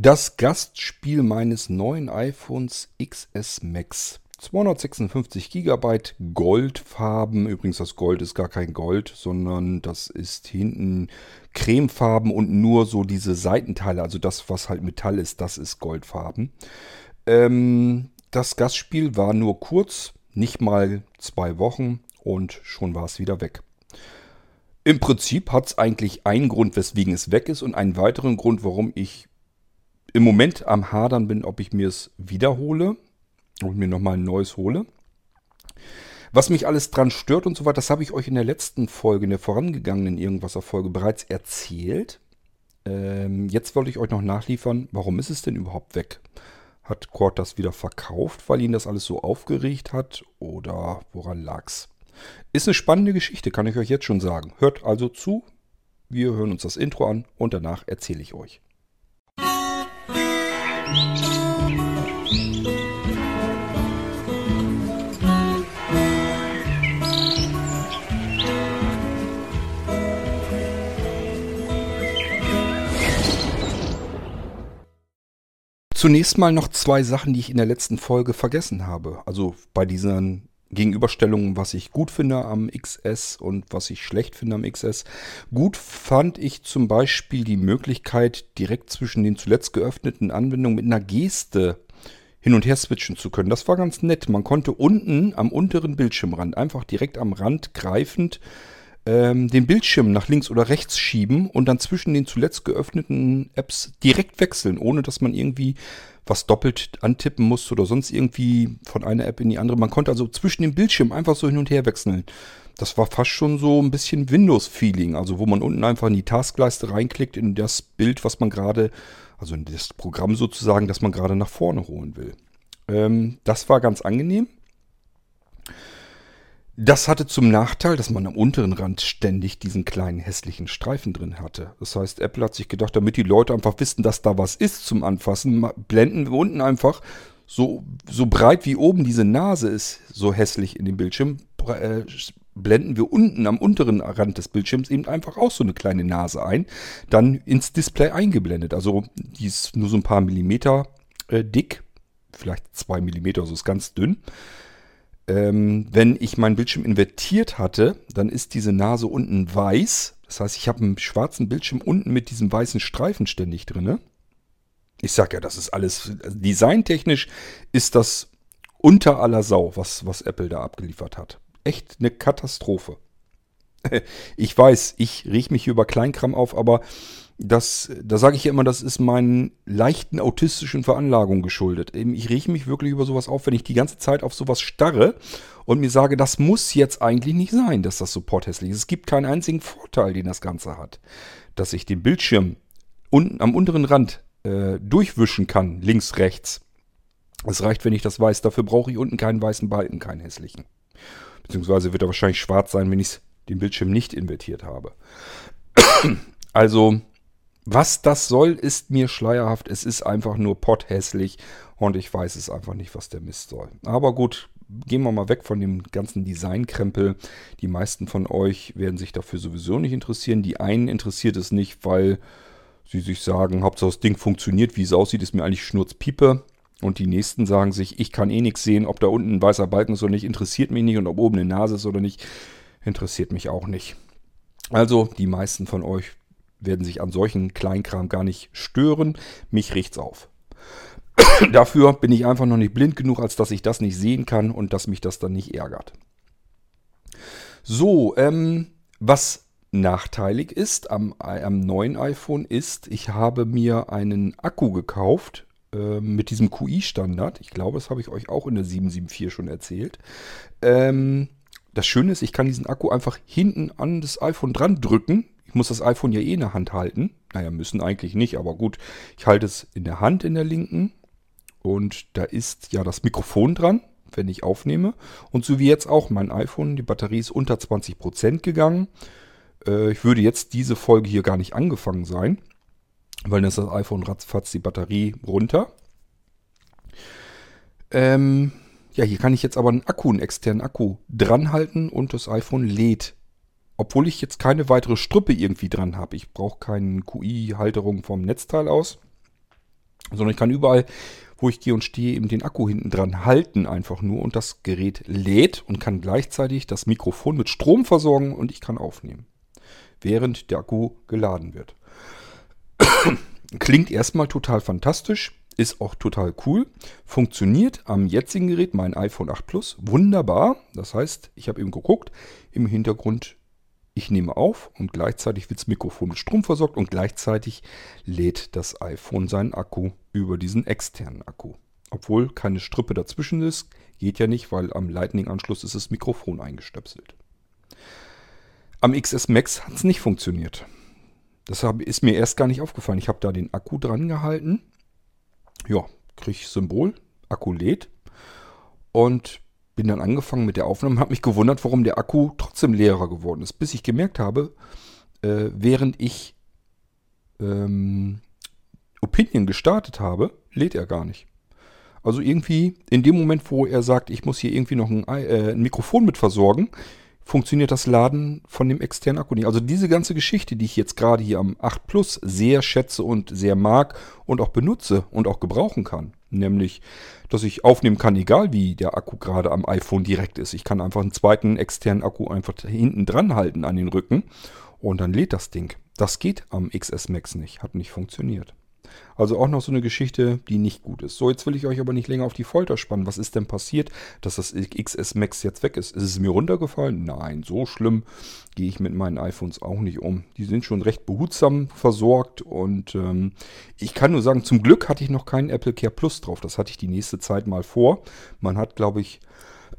Das Gastspiel meines neuen iPhones XS Max. 256 GB Goldfarben. Übrigens, das Gold ist gar kein Gold, sondern das ist hinten Cremefarben und nur so diese Seitenteile, also das, was halt Metall ist, das ist Goldfarben. Ähm, das Gastspiel war nur kurz, nicht mal zwei Wochen und schon war es wieder weg. Im Prinzip hat es eigentlich einen Grund, weswegen es weg ist und einen weiteren Grund, warum ich im Moment am Hadern bin, ob ich mir es wiederhole und mir nochmal ein neues hole. Was mich alles dran stört und so weiter, das habe ich euch in der letzten Folge, in der vorangegangenen Irgendwasser-Folge bereits erzählt. Ähm, jetzt wollte ich euch noch nachliefern, warum ist es denn überhaupt weg? Hat Cord das wieder verkauft, weil ihn das alles so aufgeregt hat? Oder woran lag's? Ist eine spannende Geschichte, kann ich euch jetzt schon sagen. Hört also zu. Wir hören uns das Intro an und danach erzähle ich euch. Zunächst mal noch zwei Sachen, die ich in der letzten Folge vergessen habe. Also bei diesen Gegenüberstellungen, was ich gut finde am XS und was ich schlecht finde am XS. Gut fand ich zum Beispiel die Möglichkeit, direkt zwischen den zuletzt geöffneten Anwendungen mit einer Geste hin und her switchen zu können. Das war ganz nett. Man konnte unten am unteren Bildschirmrand einfach direkt am Rand greifend ähm, den Bildschirm nach links oder rechts schieben und dann zwischen den zuletzt geöffneten Apps direkt wechseln, ohne dass man irgendwie was doppelt antippen musste oder sonst irgendwie von einer App in die andere. Man konnte also zwischen dem Bildschirm einfach so hin und her wechseln. Das war fast schon so ein bisschen Windows-Feeling, also wo man unten einfach in die Taskleiste reinklickt, in das Bild, was man gerade, also in das Programm sozusagen, das man gerade nach vorne holen will. Ähm, das war ganz angenehm. Das hatte zum Nachteil, dass man am unteren Rand ständig diesen kleinen hässlichen Streifen drin hatte. Das heißt, Apple hat sich gedacht, damit die Leute einfach wissen, dass da was ist zum Anfassen, blenden wir unten einfach so, so breit wie oben diese Nase ist, so hässlich in dem Bildschirm, äh, blenden wir unten am unteren Rand des Bildschirms eben einfach auch so eine kleine Nase ein, dann ins Display eingeblendet. Also die ist nur so ein paar Millimeter äh, dick, vielleicht zwei Millimeter, so ist ganz dünn ähm, wenn ich meinen Bildschirm invertiert hatte, dann ist diese Nase unten weiß. Das heißt, ich habe einen schwarzen Bildschirm unten mit diesem weißen Streifen ständig drin. Ich sag ja, das ist alles, also designtechnisch ist das unter aller Sau, was, was Apple da abgeliefert hat. Echt eine Katastrophe. Ich weiß, ich riech mich über Kleinkram auf, aber das, da sage ich ja immer, das ist meinen leichten autistischen Veranlagungen geschuldet. Ich rieche mich wirklich über sowas auf, wenn ich die ganze Zeit auf sowas starre und mir sage, das muss jetzt eigentlich nicht sein, dass das so porthässlich ist. Es gibt keinen einzigen Vorteil, den das Ganze hat. Dass ich den Bildschirm unten am unteren Rand äh, durchwischen kann, links, rechts. Es reicht, wenn ich das weiß. Dafür brauche ich unten keinen weißen Balken, keinen hässlichen. Beziehungsweise wird er wahrscheinlich schwarz sein, wenn ich den Bildschirm nicht invertiert habe. Also was das soll, ist mir schleierhaft. Es ist einfach nur potthässlich und ich weiß es einfach nicht, was der Mist soll. Aber gut, gehen wir mal weg von dem ganzen Designkrempel. Die meisten von euch werden sich dafür sowieso nicht interessieren. Die einen interessiert es nicht, weil sie sich sagen, Hauptsache das Ding funktioniert, wie es aussieht, ist mir eigentlich Schnurzpiepe. Und die nächsten sagen sich, ich kann eh nichts sehen, ob da unten ein weißer Balken ist oder nicht, interessiert mich nicht. Und ob oben eine Nase ist oder nicht, interessiert mich auch nicht. Also die meisten von euch werden sich an solchen Kleinkram gar nicht stören. Mich riecht's auf. Dafür bin ich einfach noch nicht blind genug, als dass ich das nicht sehen kann und dass mich das dann nicht ärgert. So, ähm, was nachteilig ist am, am neuen iPhone ist, ich habe mir einen Akku gekauft äh, mit diesem QI-Standard. Ich glaube, das habe ich euch auch in der 774 schon erzählt. Ähm, das Schöne ist, ich kann diesen Akku einfach hinten an das iPhone dran drücken. Ich muss das iPhone ja eh in der Hand halten. Naja, müssen eigentlich nicht, aber gut. Ich halte es in der Hand in der linken. Und da ist ja das Mikrofon dran, wenn ich aufnehme. Und so wie jetzt auch mein iPhone, die Batterie ist unter 20% gegangen. Äh, ich würde jetzt diese Folge hier gar nicht angefangen sein, weil dann ist das iPhone ratzfatz die Batterie runter. Ähm, ja, hier kann ich jetzt aber einen Akku, einen externen Akku dran halten und das iPhone lädt obwohl ich jetzt keine weitere Strippe irgendwie dran habe. Ich brauche keine QI-Halterung vom Netzteil aus. sondern ich kann überall, wo ich gehe und stehe, eben den Akku hinten dran halten einfach nur und das Gerät lädt und kann gleichzeitig das Mikrofon mit Strom versorgen und ich kann aufnehmen, während der Akku geladen wird. Klingt erstmal total fantastisch, ist auch total cool. Funktioniert am jetzigen Gerät, mein iPhone 8 Plus, wunderbar. Das heißt, ich habe eben geguckt, im Hintergrund, ich nehme auf und gleichzeitig wird das Mikrofon mit Strom versorgt und gleichzeitig lädt das iPhone seinen Akku über diesen externen Akku. Obwohl keine Strippe dazwischen ist, geht ja nicht, weil am Lightning-Anschluss ist das Mikrofon eingestöpselt. Am XS Max hat es nicht funktioniert. Das ist mir erst gar nicht aufgefallen. Ich habe da den Akku dran gehalten ja, kriege Symbol, Akku lädt und bin dann angefangen mit der Aufnahme, habe mich gewundert, warum der Akku trotzdem leerer geworden ist, bis ich gemerkt habe, äh, während ich ähm, Opinion gestartet habe, lädt er gar nicht. Also irgendwie in dem Moment, wo er sagt, ich muss hier irgendwie noch ein, äh, ein Mikrofon mit versorgen, funktioniert das Laden von dem externen Akku nicht. Also diese ganze Geschichte, die ich jetzt gerade hier am 8 Plus sehr schätze und sehr mag und auch benutze und auch gebrauchen kann. Nämlich, dass ich aufnehmen kann, egal wie der Akku gerade am iPhone direkt ist. Ich kann einfach einen zweiten externen Akku einfach hinten dran halten an den Rücken und dann lädt das Ding. Das geht am XS Max nicht, hat nicht funktioniert. Also auch noch so eine Geschichte, die nicht gut ist. So, jetzt will ich euch aber nicht länger auf die Folter spannen. Was ist denn passiert, dass das XS Max jetzt weg ist? Ist es mir runtergefallen? Nein, so schlimm gehe ich mit meinen iPhones auch nicht um. Die sind schon recht behutsam versorgt und ähm, ich kann nur sagen, zum Glück hatte ich noch keinen Apple Care Plus drauf. Das hatte ich die nächste Zeit mal vor. Man hat, glaube ich,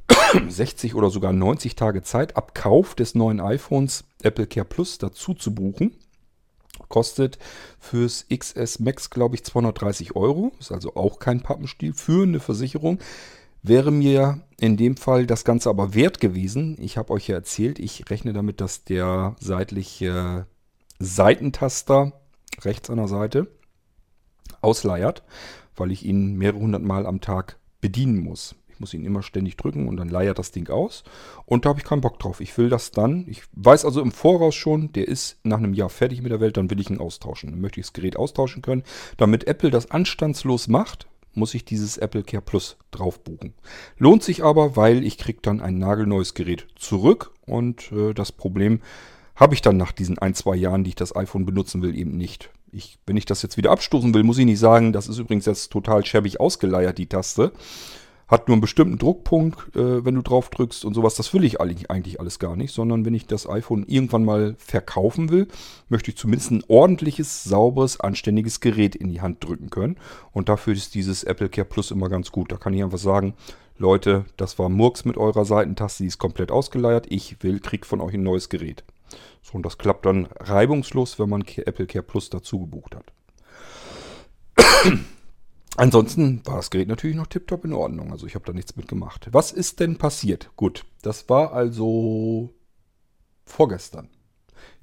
60 oder sogar 90 Tage Zeit, ab Kauf des neuen iPhones Apple Care Plus dazu zu buchen. Kostet fürs XS Max, glaube ich, 230 Euro. Ist also auch kein Pappenstiel für eine Versicherung. Wäre mir in dem Fall das Ganze aber wert gewesen. Ich habe euch ja erzählt, ich rechne damit, dass der seitliche Seitentaster rechts an der Seite ausleiert, weil ich ihn mehrere hundert Mal am Tag bedienen muss. Ich muss ihn immer ständig drücken und dann leiert das Ding aus. Und da habe ich keinen Bock drauf. Ich will das dann. Ich weiß also im Voraus schon, der ist nach einem Jahr fertig mit der Welt, dann will ich ihn austauschen. Dann möchte ich das Gerät austauschen können. Damit Apple das anstandslos macht, muss ich dieses Apple Care Plus drauf buchen. Lohnt sich aber, weil ich kriege dann ein nagelneues Gerät zurück und äh, das Problem habe ich dann nach diesen ein, zwei Jahren, die ich das iPhone benutzen will, eben nicht. Ich, wenn ich das jetzt wieder abstoßen will, muss ich nicht sagen, das ist übrigens jetzt total schäbig ausgeleiert, die Taste hat nur einen bestimmten Druckpunkt, äh, wenn du drauf drückst und sowas. Das will ich eigentlich alles gar nicht, sondern wenn ich das iPhone irgendwann mal verkaufen will, möchte ich zumindest ein ordentliches, sauberes, anständiges Gerät in die Hand drücken können. Und dafür ist dieses Apple Care Plus immer ganz gut. Da kann ich einfach sagen, Leute, das war Murks mit eurer Seitentaste, die ist komplett ausgeleiert. Ich will, krieg von euch ein neues Gerät. So, und das klappt dann reibungslos, wenn man Apple Care Plus dazu gebucht hat. Ansonsten war das Gerät natürlich noch tiptop in Ordnung. Also ich habe da nichts mitgemacht. Was ist denn passiert? Gut, das war also vorgestern.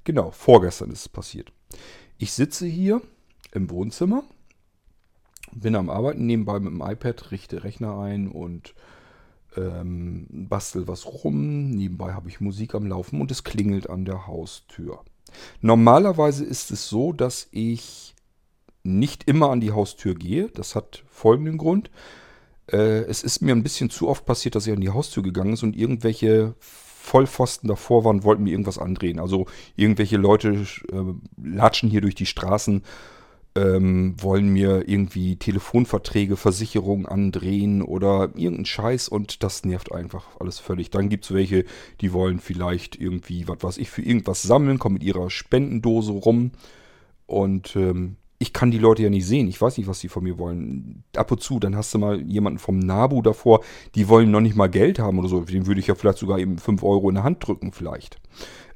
Genau, vorgestern ist es passiert. Ich sitze hier im Wohnzimmer, bin am Arbeiten, nebenbei mit dem iPad, richte Rechner ein und ähm, bastel was rum. Nebenbei habe ich Musik am Laufen und es klingelt an der Haustür. Normalerweise ist es so, dass ich nicht immer an die Haustür gehe. Das hat folgenden Grund. Äh, es ist mir ein bisschen zu oft passiert, dass ich an die Haustür gegangen ist und irgendwelche Vollpfosten davor waren, wollten mir irgendwas andrehen. Also irgendwelche Leute äh, latschen hier durch die Straßen, ähm, wollen mir irgendwie Telefonverträge, Versicherungen andrehen oder irgendeinen Scheiß und das nervt einfach alles völlig. Dann gibt es welche, die wollen vielleicht irgendwie, was weiß ich, für irgendwas sammeln, kommen mit ihrer Spendendose rum und ähm, ich kann die Leute ja nicht sehen. Ich weiß nicht, was die von mir wollen. Ab und zu, dann hast du mal jemanden vom Nabu davor, die wollen noch nicht mal Geld haben oder so. Dem würde ich ja vielleicht sogar eben 5 Euro in der Hand drücken, vielleicht.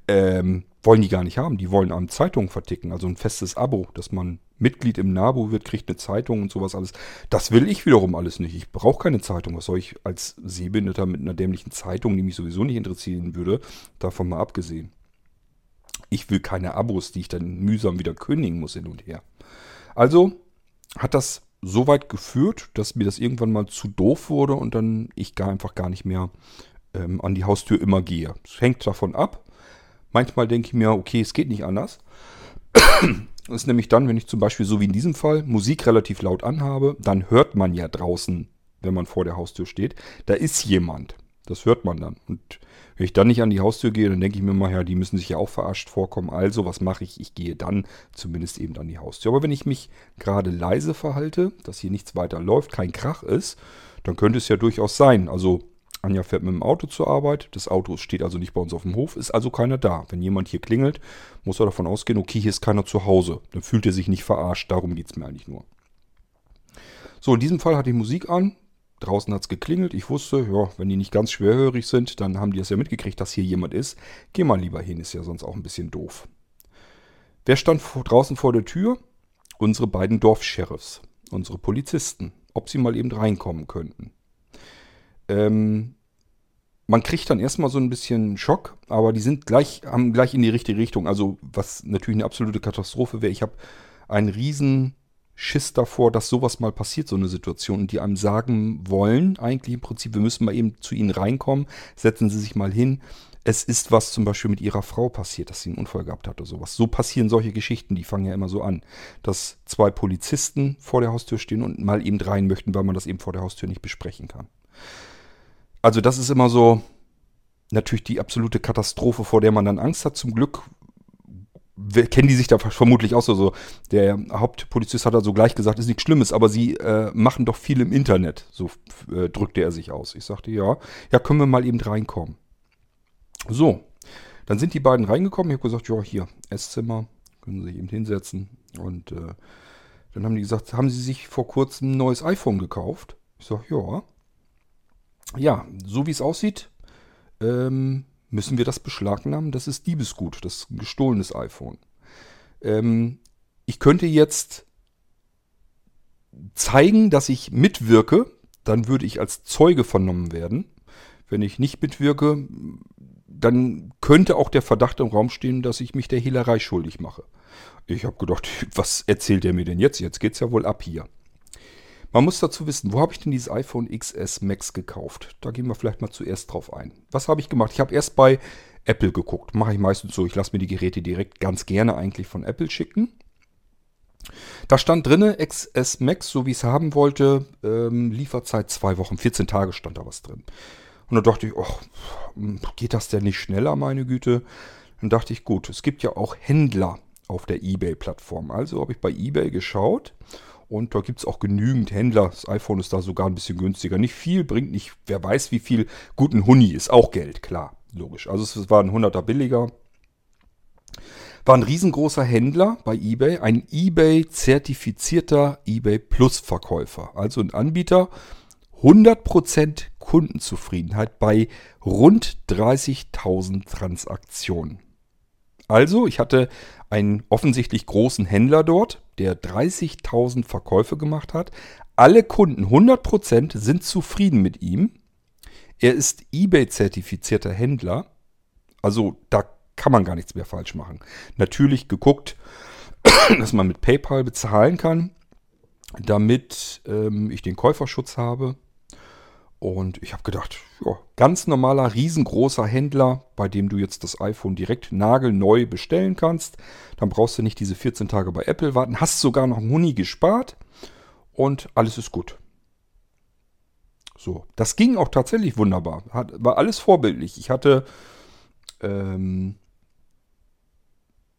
Ähm, wollen die gar nicht haben. Die wollen einem Zeitungen verticken, also ein festes Abo, dass man Mitglied im Nabu wird, kriegt eine Zeitung und sowas alles. Das will ich wiederum alles nicht. Ich brauche keine Zeitung. Was soll ich als Sehbehinderter mit einer dämlichen Zeitung, die mich sowieso nicht interessieren würde, davon mal abgesehen. Ich will keine Abos, die ich dann mühsam wieder kündigen muss hin und her. Also hat das so weit geführt, dass mir das irgendwann mal zu doof wurde und dann ich gar einfach gar nicht mehr ähm, an die Haustür immer gehe. Es hängt davon ab. Manchmal denke ich mir, okay, es geht nicht anders. ist nämlich dann, wenn ich zum Beispiel so wie in diesem Fall Musik relativ laut anhabe, dann hört man ja draußen, wenn man vor der Haustür steht, da ist jemand. Das hört man dann. Und wenn ich dann nicht an die Haustür gehe, dann denke ich mir mal, ja, die müssen sich ja auch verarscht vorkommen. Also, was mache ich? Ich gehe dann zumindest eben an die Haustür. Aber wenn ich mich gerade leise verhalte, dass hier nichts weiter läuft, kein Krach ist, dann könnte es ja durchaus sein. Also, Anja fährt mit dem Auto zur Arbeit. Das Auto steht also nicht bei uns auf dem Hof, ist also keiner da. Wenn jemand hier klingelt, muss er davon ausgehen, okay, hier ist keiner zu Hause. Dann fühlt er sich nicht verarscht. Darum geht es mir eigentlich nur. So, in diesem Fall hatte ich Musik an. Draußen hat es geklingelt. Ich wusste, ja, wenn die nicht ganz schwerhörig sind, dann haben die es ja mitgekriegt, dass hier jemand ist. Geh mal lieber hin, ist ja sonst auch ein bisschen doof. Wer stand draußen vor der Tür? Unsere beiden Dorfsheriffs, unsere Polizisten, ob sie mal eben reinkommen könnten. Ähm, man kriegt dann erstmal so ein bisschen Schock, aber die sind gleich, haben gleich in die richtige Richtung. Also, was natürlich eine absolute Katastrophe wäre. Ich habe einen riesen Schiss davor, dass sowas mal passiert, so eine Situation, und die einem sagen wollen, eigentlich im Prinzip, wir müssen mal eben zu ihnen reinkommen, setzen Sie sich mal hin. Es ist was zum Beispiel mit ihrer Frau passiert, dass sie einen Unfall gehabt hat oder sowas. So passieren solche Geschichten, die fangen ja immer so an, dass zwei Polizisten vor der Haustür stehen und mal eben rein möchten, weil man das eben vor der Haustür nicht besprechen kann. Also das ist immer so natürlich die absolute Katastrophe, vor der man dann Angst hat. Zum Glück kennen die sich da vermutlich auch so. so. Der Hauptpolizist hat also gleich gesagt, ist nichts Schlimmes, aber sie äh, machen doch viel im Internet. So äh, drückte er sich aus. Ich sagte, ja, ja, können wir mal eben reinkommen. So, dann sind die beiden reingekommen. Ich habe gesagt, ja, hier, Esszimmer, können Sie sich eben hinsetzen. Und äh, dann haben die gesagt, haben Sie sich vor kurzem ein neues iPhone gekauft? Ich sage, ja ja, so wie es aussieht, ähm, müssen wir das beschlagnahmen. Das ist Diebesgut, das ist ein gestohlenes iPhone. Ähm, ich könnte jetzt zeigen, dass ich mitwirke, dann würde ich als Zeuge vernommen werden. Wenn ich nicht mitwirke, dann könnte auch der Verdacht im Raum stehen, dass ich mich der Hehlerei schuldig mache. Ich habe gedacht, was erzählt er mir denn jetzt? Jetzt geht es ja wohl ab hier. Man muss dazu wissen, wo habe ich denn dieses iPhone XS Max gekauft? Da gehen wir vielleicht mal zuerst drauf ein. Was habe ich gemacht? Ich habe erst bei Apple geguckt. Mache ich meistens so. Ich lasse mir die Geräte direkt ganz gerne eigentlich von Apple schicken. Da stand drin, XS Max, so wie ich es haben wollte, ähm, Lieferzeit zwei Wochen, 14 Tage stand da was drin. Und dann dachte ich, oh, geht das denn nicht schneller, meine Güte? Dann dachte ich, gut, es gibt ja auch Händler auf der eBay-Plattform. Also habe ich bei eBay geschaut und da gibt es auch genügend Händler. Das iPhone ist da sogar ein bisschen günstiger. Nicht viel, bringt nicht, wer weiß wie viel. Guten Huni ist auch Geld, klar, logisch. Also es war ein 100er billiger. War ein riesengroßer Händler bei eBay, ein eBay-zertifizierter eBay Plus-Verkäufer. Also ein Anbieter, 100% Kundenzufriedenheit bei rund 30.000 Transaktionen. Also, ich hatte einen offensichtlich großen Händler dort, der 30.000 Verkäufe gemacht hat. Alle Kunden, 100%, sind zufrieden mit ihm. Er ist eBay-zertifizierter Händler. Also da kann man gar nichts mehr falsch machen. Natürlich geguckt, dass man mit PayPal bezahlen kann, damit ähm, ich den Käuferschutz habe. Und ich habe gedacht, ja, ganz normaler, riesengroßer Händler, bei dem du jetzt das iPhone direkt nagelneu bestellen kannst. Dann brauchst du nicht diese 14 Tage bei Apple warten. Hast sogar noch einen Huni gespart und alles ist gut. So, das ging auch tatsächlich wunderbar. Hat, war alles vorbildlich. Ich hatte, ähm,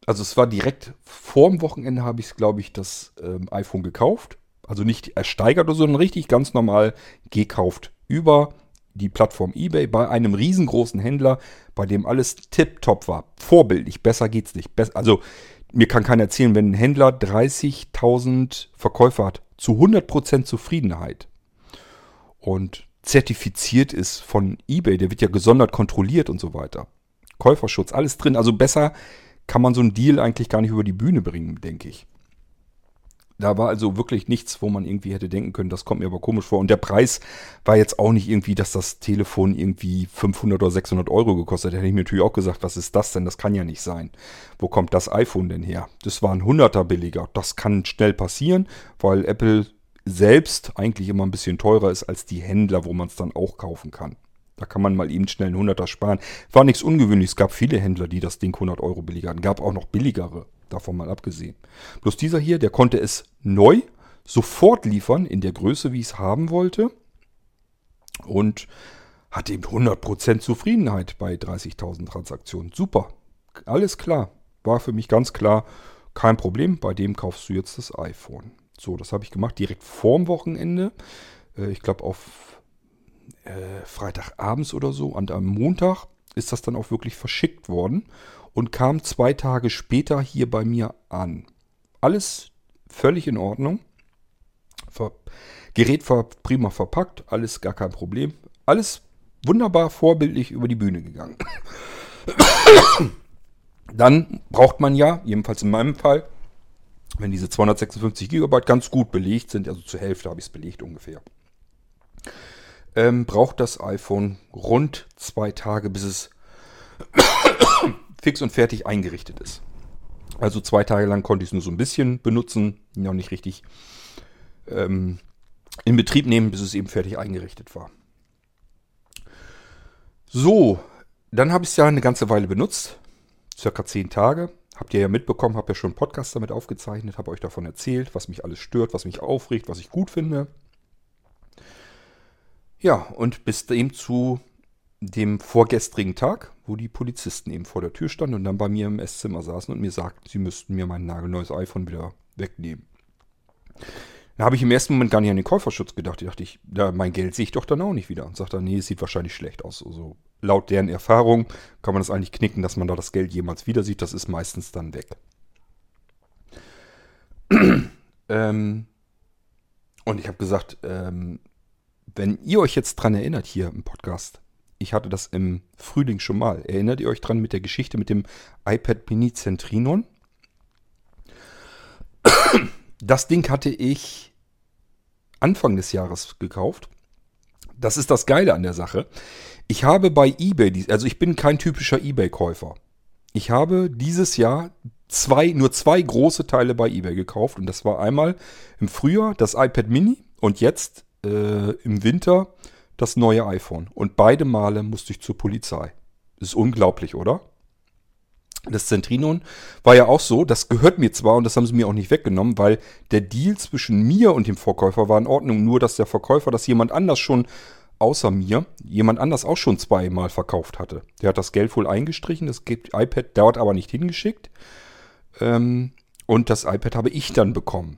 also es war direkt vor dem Wochenende habe ich, glaube ich, das ähm, iPhone gekauft. Also nicht ersteigert oder so, sondern richtig ganz normal gekauft über die Plattform eBay bei einem riesengroßen Händler, bei dem alles tipptopp war. Vorbildlich, besser geht's nicht. also mir kann keiner erzählen, wenn ein Händler 30.000 Verkäufer hat, zu 100% Zufriedenheit und zertifiziert ist von eBay, der wird ja gesondert kontrolliert und so weiter. Käuferschutz, alles drin. Also besser kann man so einen Deal eigentlich gar nicht über die Bühne bringen, denke ich. Da war also wirklich nichts, wo man irgendwie hätte denken können, das kommt mir aber komisch vor. Und der Preis war jetzt auch nicht irgendwie, dass das Telefon irgendwie 500 oder 600 Euro gekostet. Da hätte ich mir natürlich auch gesagt, was ist das denn? Das kann ja nicht sein. Wo kommt das iPhone denn her? Das war ein 100er billiger. Das kann schnell passieren, weil Apple selbst eigentlich immer ein bisschen teurer ist als die Händler, wo man es dann auch kaufen kann. Da kann man mal eben schnell einen 100er sparen. War nichts Ungewöhnliches. Es gab viele Händler, die das Ding 100 Euro billiger hatten. Gab auch noch billigere. Davon mal abgesehen. Bloß dieser hier, der konnte es neu sofort liefern, in der Größe, wie ich es haben wollte. Und hatte eben 100% Zufriedenheit bei 30.000 Transaktionen. Super, alles klar. War für mich ganz klar, kein Problem, bei dem kaufst du jetzt das iPhone. So, das habe ich gemacht direkt vorm Wochenende. Äh, ich glaube auf äh, Freitagabends oder so. Und am Montag ist das dann auch wirklich verschickt worden und kam zwei Tage später hier bei mir an. Alles völlig in Ordnung. Ver Gerät war prima verpackt, alles gar kein Problem. Alles wunderbar vorbildlich über die Bühne gegangen. Dann braucht man ja, jedenfalls in meinem Fall, wenn diese 256 GB ganz gut belegt sind, also zur Hälfte habe ich es belegt ungefähr, ähm, braucht das iPhone rund zwei Tage, bis es fix und fertig eingerichtet ist. Also zwei Tage lang konnte ich es nur so ein bisschen benutzen, noch nicht richtig ähm, in Betrieb nehmen, bis es eben fertig eingerichtet war. So, dann habe ich es ja eine ganze Weile benutzt, circa zehn Tage. Habt ihr ja mitbekommen, habe ja schon einen Podcast damit aufgezeichnet, habe euch davon erzählt, was mich alles stört, was mich aufregt, was ich gut finde. Ja, und bis eben zu dem vorgestrigen Tag, wo die Polizisten eben vor der Tür standen und dann bei mir im Esszimmer saßen und mir sagten, sie müssten mir mein nagelneues iPhone wieder wegnehmen. Da habe ich im ersten Moment gar nicht an den Käuferschutz gedacht. Da dachte ich, ja, mein Geld sehe ich doch dann auch nicht wieder. Und sagte, nee, es sieht wahrscheinlich schlecht aus. Also laut deren Erfahrung kann man das eigentlich knicken, dass man da das Geld jemals wieder sieht. Das ist meistens dann weg. ähm, und ich habe gesagt, ähm, wenn ihr euch jetzt dran erinnert hier im Podcast, ich hatte das im Frühling schon mal. Erinnert ihr euch dran mit der Geschichte mit dem iPad Mini Centrinon? Das Ding hatte ich Anfang des Jahres gekauft. Das ist das Geile an der Sache. Ich habe bei eBay, also ich bin kein typischer eBay-Käufer. Ich habe dieses Jahr zwei, nur zwei große Teile bei eBay gekauft. Und das war einmal im Frühjahr das iPad Mini und jetzt äh, im Winter das neue iPhone. Und beide Male musste ich zur Polizei. Ist unglaublich, oder? Das Centrinon war ja auch so, das gehört mir zwar und das haben sie mir auch nicht weggenommen, weil der Deal zwischen mir und dem Verkäufer war in Ordnung, nur dass der Verkäufer das jemand anders schon außer mir, jemand anders auch schon zweimal verkauft hatte. Der hat das Geld wohl eingestrichen, das iPad dort aber nicht hingeschickt. Ähm, und das iPad habe ich dann bekommen.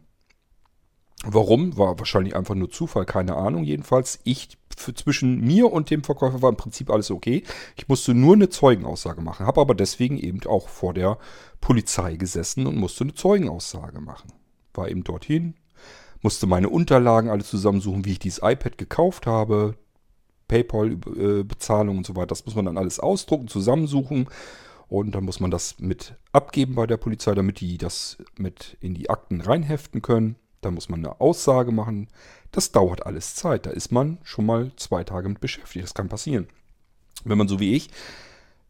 Warum? War wahrscheinlich einfach nur Zufall, keine Ahnung. Jedenfalls, ich zwischen mir und dem Verkäufer war im Prinzip alles okay. Ich musste nur eine Zeugenaussage machen, habe aber deswegen eben auch vor der Polizei gesessen und musste eine Zeugenaussage machen. War eben dorthin, musste meine Unterlagen alle zusammensuchen, wie ich dieses iPad gekauft habe, PayPal-Bezahlung und so weiter. Das muss man dann alles ausdrucken, zusammensuchen. Und dann muss man das mit abgeben bei der Polizei, damit die das mit in die Akten reinheften können. Da muss man eine Aussage machen. Das dauert alles Zeit. Da ist man schon mal zwei Tage mit beschäftigt. Das kann passieren. Wenn man so wie ich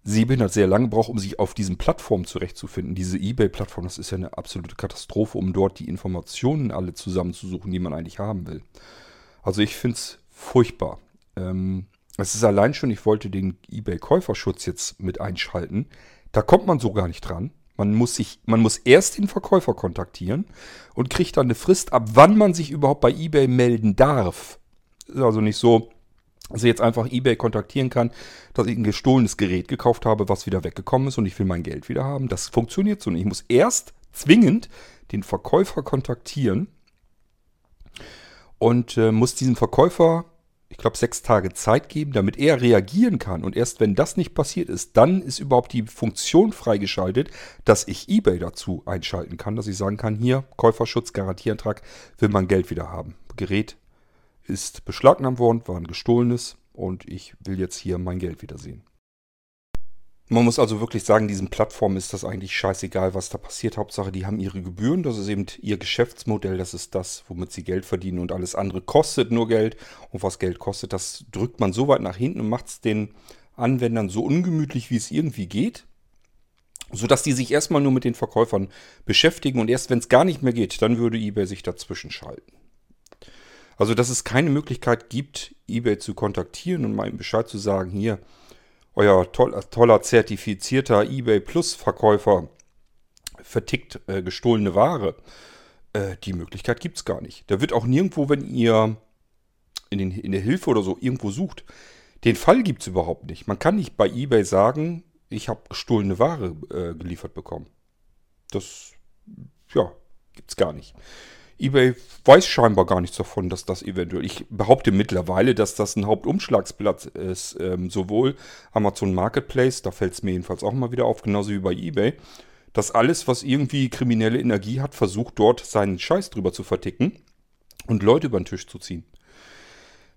sehbehindert sehr lange braucht, um sich auf diesen Plattformen zurechtzufinden. Diese Ebay-Plattform, das ist ja eine absolute Katastrophe, um dort die Informationen alle zusammenzusuchen, die man eigentlich haben will. Also ich finde es furchtbar. Ähm, es ist allein schon, ich wollte den Ebay-Käuferschutz jetzt mit einschalten. Da kommt man so gar nicht dran. Man muss, sich, man muss erst den Verkäufer kontaktieren und kriegt dann eine Frist, ab wann man sich überhaupt bei eBay melden darf. Ist also nicht so, dass ich jetzt einfach eBay kontaktieren kann, dass ich ein gestohlenes Gerät gekauft habe, was wieder weggekommen ist und ich will mein Geld wieder haben. Das funktioniert so nicht. Ich muss erst zwingend den Verkäufer kontaktieren und äh, muss diesem Verkäufer ich glaube, sechs Tage Zeit geben, damit er reagieren kann. Und erst wenn das nicht passiert ist, dann ist überhaupt die Funktion freigeschaltet, dass ich eBay dazu einschalten kann, dass ich sagen kann, hier, Käuferschutz, Garantieantrag, will man Geld wieder haben. Gerät ist beschlagnahmt worden, war ein gestohlenes und ich will jetzt hier mein Geld wiedersehen. Man muss also wirklich sagen, diesen Plattformen ist das eigentlich scheißegal, was da passiert. Hauptsache, die haben ihre Gebühren. Das ist eben ihr Geschäftsmodell. Das ist das, womit sie Geld verdienen. Und alles andere kostet nur Geld. Und was Geld kostet, das drückt man so weit nach hinten und macht es den Anwendern so ungemütlich, wie es irgendwie geht. Sodass die sich erstmal nur mit den Verkäufern beschäftigen. Und erst wenn es gar nicht mehr geht, dann würde eBay sich dazwischen schalten. Also, dass es keine Möglichkeit gibt, eBay zu kontaktieren und mal ihm Bescheid zu sagen, hier, euer toll, toller zertifizierter eBay Plus Verkäufer vertickt äh, gestohlene Ware. Äh, die Möglichkeit gibt es gar nicht. Da wird auch nirgendwo, wenn ihr in, den, in der Hilfe oder so irgendwo sucht, den Fall gibt es überhaupt nicht. Man kann nicht bei eBay sagen, ich habe gestohlene Ware äh, geliefert bekommen. Das, ja, gibt es gar nicht eBay weiß scheinbar gar nichts davon, dass das eventuell. Ich behaupte mittlerweile, dass das ein Hauptumschlagsplatz ist. Ähm, sowohl Amazon Marketplace, da fällt es mir jedenfalls auch mal wieder auf, genauso wie bei eBay, dass alles, was irgendwie kriminelle Energie hat, versucht dort seinen Scheiß drüber zu verticken und Leute über den Tisch zu ziehen.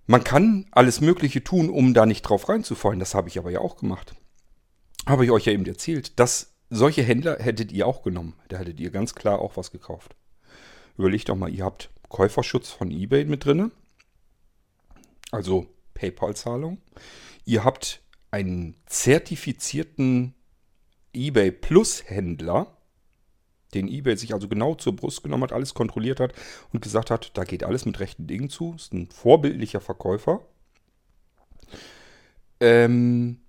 Man kann alles Mögliche tun, um da nicht drauf reinzufallen. Das habe ich aber ja auch gemacht. Habe ich euch ja eben erzählt. dass solche Händler hättet ihr auch genommen. Da hättet ihr ganz klar auch was gekauft. Überlegt doch mal, ihr habt Käuferschutz von eBay mit drin, also PayPal-Zahlung. Ihr habt einen zertifizierten eBay Plus Händler, den eBay sich also genau zur Brust genommen hat, alles kontrolliert hat und gesagt hat, da geht alles mit rechten Dingen zu. Ist ein vorbildlicher Verkäufer. Ähm,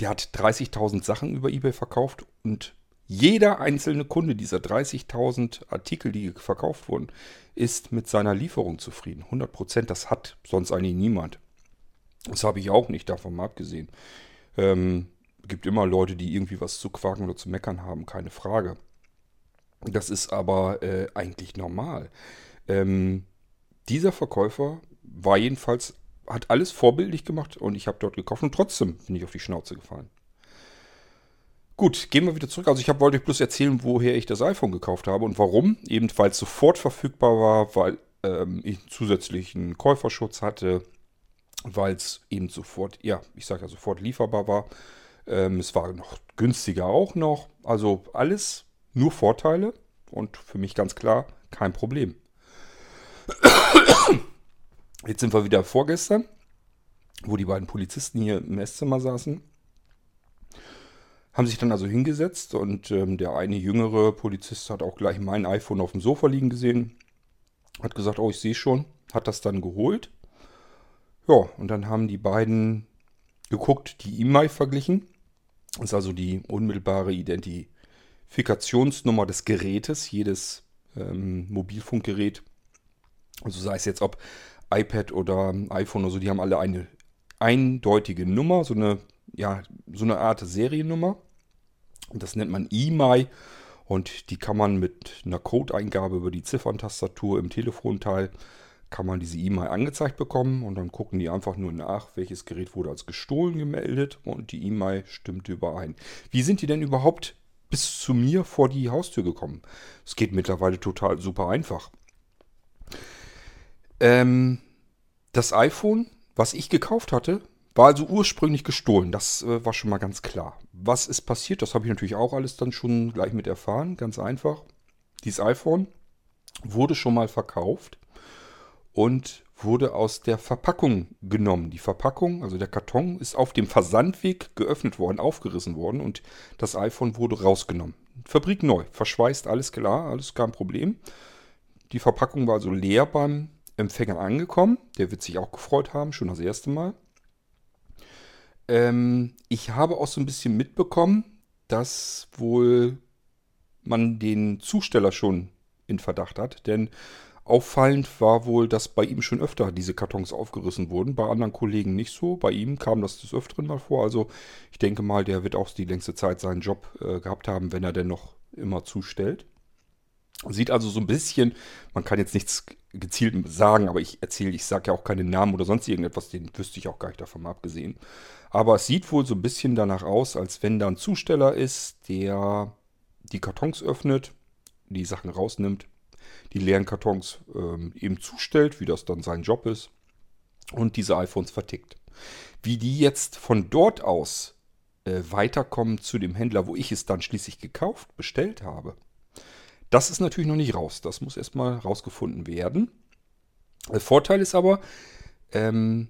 der hat 30.000 Sachen über eBay verkauft und jeder einzelne Kunde dieser 30.000 Artikel, die verkauft wurden, ist mit seiner Lieferung zufrieden. 100 Prozent, das hat sonst eigentlich niemand. Das habe ich auch nicht davon mal abgesehen. Ähm, gibt immer Leute, die irgendwie was zu quaken oder zu meckern haben, keine Frage. Das ist aber äh, eigentlich normal. Ähm, dieser Verkäufer war jedenfalls, hat alles vorbildlich gemacht und ich habe dort gekauft und trotzdem bin ich auf die Schnauze gefallen. Gut, gehen wir wieder zurück. Also ich hab, wollte euch bloß erzählen, woher ich das iPhone gekauft habe und warum. Eben weil es sofort verfügbar war, weil ähm, ich zusätzlichen Käuferschutz hatte, weil es eben sofort, ja, ich sage ja sofort lieferbar war. Ähm, es war noch günstiger auch noch. Also alles nur Vorteile und für mich ganz klar kein Problem. Jetzt sind wir wieder vorgestern, wo die beiden Polizisten hier im Esszimmer saßen haben sich dann also hingesetzt und ähm, der eine jüngere Polizist hat auch gleich mein iPhone auf dem Sofa liegen gesehen. Hat gesagt, oh, ich sehe schon. Hat das dann geholt. Ja, und dann haben die beiden geguckt, die E-Mail verglichen. Das ist also die unmittelbare Identifikationsnummer des Gerätes, jedes ähm, Mobilfunkgerät. Also sei es jetzt ob iPad oder iPhone oder so, die haben alle eine eindeutige Nummer, so eine, ja, so eine Art Seriennummer. Das nennt man E-Mai und die kann man mit einer Codeingabe über die Zifferntastatur im Telefonteil kann man diese E-Mail angezeigt bekommen und dann gucken die einfach nur nach, welches Gerät wurde als gestohlen gemeldet und die E-Mail stimmt überein. Wie sind die denn überhaupt bis zu mir vor die Haustür gekommen? Es geht mittlerweile total super einfach. Ähm, das iPhone, was ich gekauft hatte, war also ursprünglich gestohlen, das äh, war schon mal ganz klar. Was ist passiert? Das habe ich natürlich auch alles dann schon gleich mit erfahren, ganz einfach. Dieses iPhone wurde schon mal verkauft und wurde aus der Verpackung genommen. Die Verpackung, also der Karton, ist auf dem Versandweg geöffnet worden, aufgerissen worden und das iPhone wurde rausgenommen. Fabrik neu, verschweißt, alles klar, alles kein Problem. Die Verpackung war also leer beim Empfänger angekommen. Der wird sich auch gefreut haben, schon das erste Mal. Ähm, ich habe auch so ein bisschen mitbekommen, dass wohl man den Zusteller schon in Verdacht hat. Denn auffallend war wohl, dass bei ihm schon öfter diese Kartons aufgerissen wurden. Bei anderen Kollegen nicht so. Bei ihm kam das des Öfteren mal vor. Also ich denke mal, der wird auch die längste Zeit seinen Job äh, gehabt haben, wenn er denn noch immer zustellt. Sieht also so ein bisschen, man kann jetzt nichts gezielt sagen, aber ich erzähle, ich sage ja auch keine Namen oder sonst irgendetwas, den wüsste ich auch gar nicht davon abgesehen. Aber es sieht wohl so ein bisschen danach aus, als wenn da ein Zusteller ist, der die Kartons öffnet, die Sachen rausnimmt, die leeren Kartons ähm, eben zustellt, wie das dann sein Job ist, und diese iPhones vertickt. Wie die jetzt von dort aus äh, weiterkommen zu dem Händler, wo ich es dann schließlich gekauft, bestellt habe, das ist natürlich noch nicht raus. Das muss erstmal rausgefunden werden. Der Vorteil ist aber, ähm,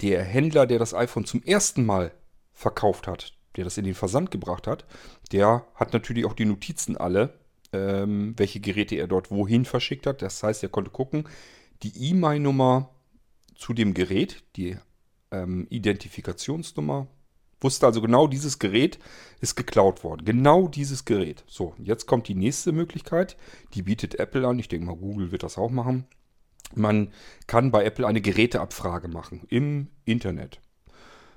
der Händler, der das iPhone zum ersten Mal verkauft hat, der das in den Versand gebracht hat, der hat natürlich auch die Notizen alle, ähm, welche Geräte er dort wohin verschickt hat. Das heißt, er konnte gucken, die E-Mail-Nummer zu dem Gerät, die ähm, Identifikationsnummer, Wusste also genau, dieses Gerät ist geklaut worden. Genau dieses Gerät. So, jetzt kommt die nächste Möglichkeit. Die bietet Apple an. Ich denke mal, Google wird das auch machen. Man kann bei Apple eine Geräteabfrage machen im Internet.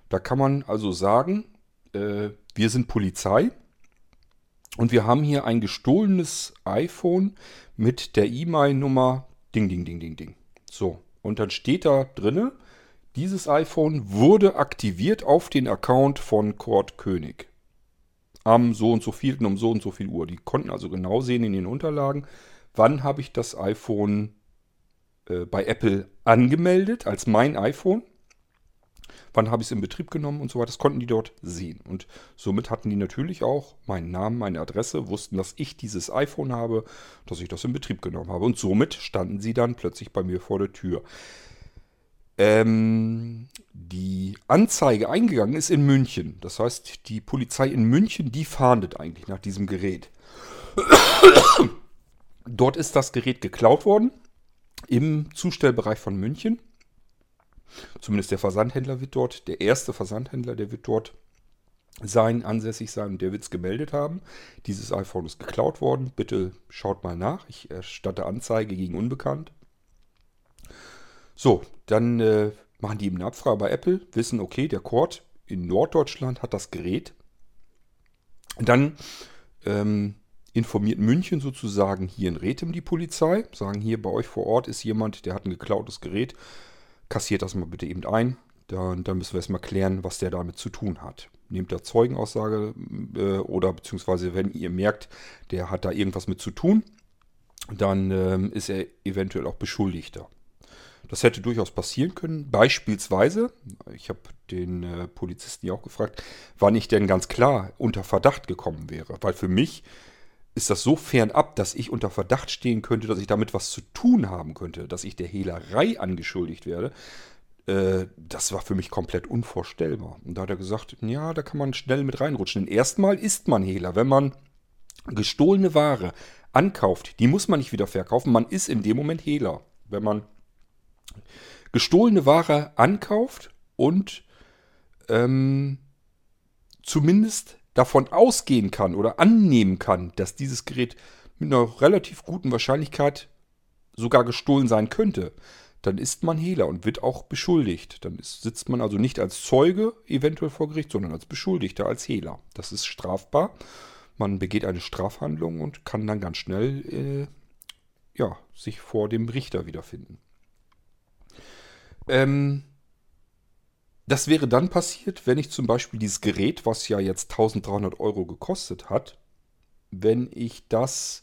Da kann man also sagen, äh, wir sind Polizei und wir haben hier ein gestohlenes iPhone mit der E-Mail-Nummer Ding, Ding, Ding, Ding, Ding. So, und dann steht da drinne, dieses iPhone wurde aktiviert auf den Account von Kurt König. Am so und so vielten um so und so viel Uhr. Die konnten also genau sehen in den Unterlagen, wann habe ich das iPhone äh, bei Apple angemeldet als mein iPhone wann habe ich es in Betrieb genommen und so weiter. Das konnten die dort sehen. Und somit hatten die natürlich auch meinen Namen, meine Adresse, wussten, dass ich dieses iPhone habe, dass ich das in Betrieb genommen habe. Und somit standen sie dann plötzlich bei mir vor der Tür. Ähm, die Anzeige eingegangen ist in München. Das heißt, die Polizei in München, die fahndet eigentlich nach diesem Gerät. Dort ist das Gerät geklaut worden im Zustellbereich von München. Zumindest der Versandhändler wird dort, der erste Versandhändler, der wird dort sein, ansässig sein und der wird es gemeldet haben. Dieses iPhone ist geklaut worden. Bitte schaut mal nach. Ich erstatte Anzeige gegen Unbekannt. So, dann äh, machen die eben eine Abfrage bei Apple, wissen, okay, der Court in Norddeutschland hat das Gerät. dann ähm, informiert München sozusagen hier in Rethem die Polizei, sagen hier bei euch vor Ort ist jemand, der hat ein geklautes Gerät kassiert das mal bitte eben ein. Dann, dann müssen wir erstmal klären, was der damit zu tun hat. Nehmt da Zeugenaussage äh, oder beziehungsweise wenn ihr merkt, der hat da irgendwas mit zu tun, dann ähm, ist er eventuell auch Beschuldigter. Das hätte durchaus passieren können. Beispielsweise, ich habe den äh, Polizisten ja auch gefragt, wann ich denn ganz klar unter Verdacht gekommen wäre. Weil für mich ist das so fernab, dass ich unter Verdacht stehen könnte, dass ich damit was zu tun haben könnte, dass ich der Hehlerei angeschuldigt werde. Äh, das war für mich komplett unvorstellbar. Und da hat er gesagt, ja, da kann man schnell mit reinrutschen. Denn erstmal ist man Hehler, wenn man gestohlene Ware ankauft, die muss man nicht wieder verkaufen, man ist in dem Moment Hehler. Wenn man gestohlene Ware ankauft und ähm, zumindest davon ausgehen kann oder annehmen kann, dass dieses Gerät mit einer relativ guten Wahrscheinlichkeit sogar gestohlen sein könnte, dann ist man Hehler und wird auch beschuldigt. Dann ist, sitzt man also nicht als Zeuge eventuell vor Gericht, sondern als Beschuldigter, als Hehler. Das ist strafbar. Man begeht eine Strafhandlung und kann dann ganz schnell äh, ja, sich vor dem Richter wiederfinden. Ähm, das wäre dann passiert, wenn ich zum Beispiel dieses Gerät, was ja jetzt 1300 Euro gekostet hat, wenn ich das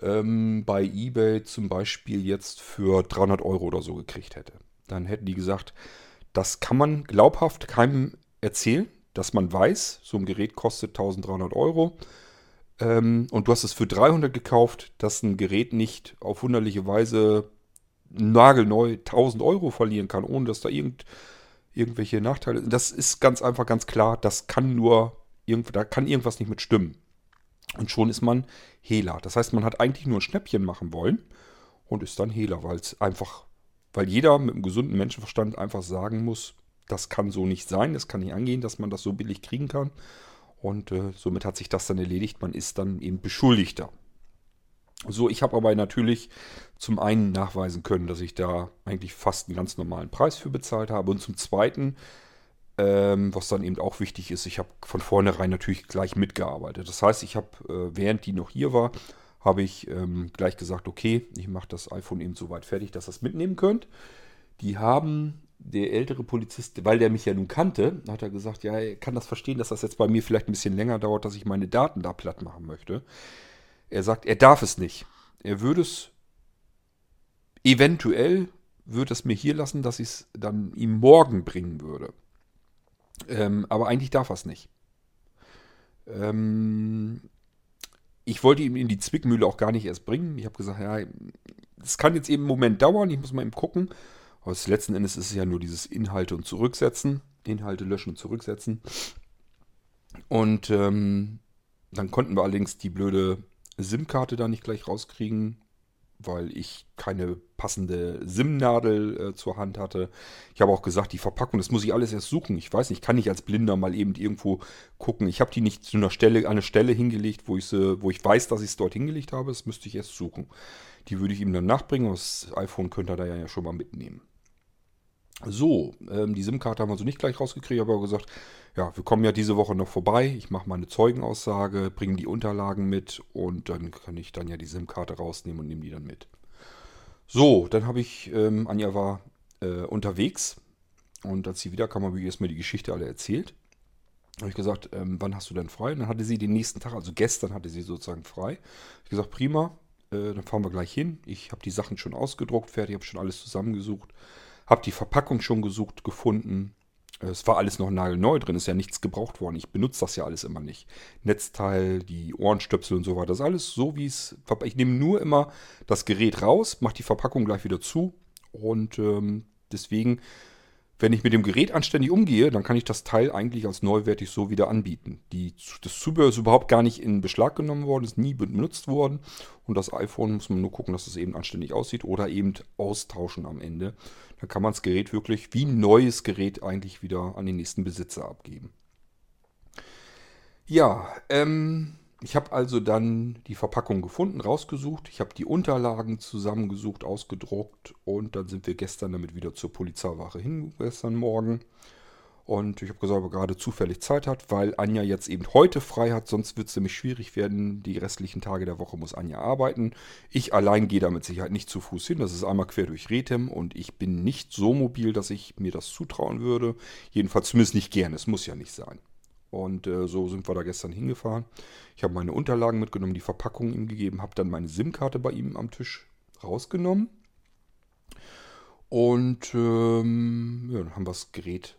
ähm, bei eBay zum Beispiel jetzt für 300 Euro oder so gekriegt hätte. Dann hätten die gesagt, das kann man glaubhaft keinem erzählen, dass man weiß, so ein Gerät kostet 1300 Euro ähm, und du hast es für 300 gekauft, dass ein Gerät nicht auf wunderliche Weise nagelneu 1000 Euro verlieren kann, ohne dass da irgend irgendwelche Nachteile. Das ist ganz einfach ganz klar, das kann nur, da kann irgendwas nicht mit stimmen. Und schon ist man Hehler. Das heißt, man hat eigentlich nur ein Schnäppchen machen wollen und ist dann Hehler, weil es einfach, weil jeder mit einem gesunden Menschenverstand einfach sagen muss, das kann so nicht sein, das kann nicht angehen, dass man das so billig kriegen kann. Und äh, somit hat sich das dann erledigt, man ist dann eben Beschuldigter. So, ich habe aber natürlich zum einen nachweisen können, dass ich da eigentlich fast einen ganz normalen Preis für bezahlt habe. Und zum zweiten, ähm, was dann eben auch wichtig ist, ich habe von vornherein natürlich gleich mitgearbeitet. Das heißt, ich habe, äh, während die noch hier war, habe ich ähm, gleich gesagt, okay, ich mache das iPhone eben so weit fertig, dass ihr es mitnehmen könnt. Die haben, der ältere Polizist, weil der mich ja nun kannte, hat er gesagt, ja, er kann das verstehen, dass das jetzt bei mir vielleicht ein bisschen länger dauert, dass ich meine Daten da platt machen möchte. Er sagt, er darf es nicht. Er würde es eventuell, würde es mir hier lassen, dass ich es dann ihm morgen bringen würde. Ähm, aber eigentlich darf er es nicht. Ähm, ich wollte ihn in die Zwickmühle auch gar nicht erst bringen. Ich habe gesagt, ja, es kann jetzt eben einen Moment dauern, ich muss mal eben gucken. Aber letzten Endes ist es ja nur dieses Inhalte und Zurücksetzen. Inhalte löschen und zurücksetzen. Und ähm, dann konnten wir allerdings die blöde SIM-Karte da nicht gleich rauskriegen. weil ich keine passende SIM-Nadel äh, zur Hand hatte. Ich habe auch gesagt, die Verpackung, das muss ich alles erst suchen. Ich weiß nicht, kann ich als Blinder mal eben irgendwo gucken. Ich habe die nicht zu einer Stelle, eine Stelle hingelegt, wo ich sie, wo ich weiß, dass ich es dort hingelegt habe. Das müsste ich erst suchen. Die würde ich ihm dann nachbringen. Das iPhone könnte er da ja schon mal mitnehmen. So, ähm, die SIM-Karte haben wir so nicht gleich rausgekriegt, aber gesagt, ja, wir kommen ja diese Woche noch vorbei. Ich mache mal eine Zeugenaussage, bringe die Unterlagen mit und dann kann ich dann ja die SIM-Karte rausnehmen und nehme die dann mit. So, dann habe ich, ähm, Anja war äh, unterwegs und als sie wiederkam, habe ich erstmal die Geschichte alle erzählt. Habe ich gesagt, ähm, wann hast du denn frei? Und dann hatte sie den nächsten Tag, also gestern hatte sie sozusagen frei. Ich gesagt, prima, äh, dann fahren wir gleich hin. Ich habe die Sachen schon ausgedruckt, fertig, habe schon alles zusammengesucht. Habe die Verpackung schon gesucht, gefunden. Es war alles noch nagelneu drin, ist ja nichts gebraucht worden. Ich benutze das ja alles immer nicht. Netzteil, die Ohrenstöpsel und so weiter, das ist alles so, wie es. Ich nehme nur immer das Gerät raus, mache die Verpackung gleich wieder zu. Und ähm, deswegen wenn ich mit dem Gerät anständig umgehe, dann kann ich das Teil eigentlich als neuwertig so wieder anbieten. Die, das Zubehör ist überhaupt gar nicht in Beschlag genommen worden, ist nie benutzt worden. Und das iPhone muss man nur gucken, dass es eben anständig aussieht oder eben austauschen am Ende. Dann kann man das Gerät wirklich wie ein neues Gerät eigentlich wieder an den nächsten Besitzer abgeben. Ja, ähm, ich habe also dann die Verpackung gefunden, rausgesucht. Ich habe die Unterlagen zusammengesucht, ausgedruckt und dann sind wir gestern damit wieder zur Polizeiwache hin, gestern Morgen. Und ich habe gesagt, ob er gerade zufällig Zeit hat, weil Anja jetzt eben heute frei hat, sonst wird es nämlich schwierig werden. Die restlichen Tage der Woche muss Anja arbeiten. Ich allein gehe da mit Sicherheit nicht zu Fuß hin. Das ist einmal quer durch Rethem und ich bin nicht so mobil, dass ich mir das zutrauen würde. Jedenfalls zumindest nicht gerne. Es muss ja nicht sein. Und äh, so sind wir da gestern hingefahren. Ich habe meine Unterlagen mitgenommen, die Verpackung ihm gegeben, habe dann meine SIM-Karte bei ihm am Tisch rausgenommen. Und ähm, ja, dann haben wir das Gerät,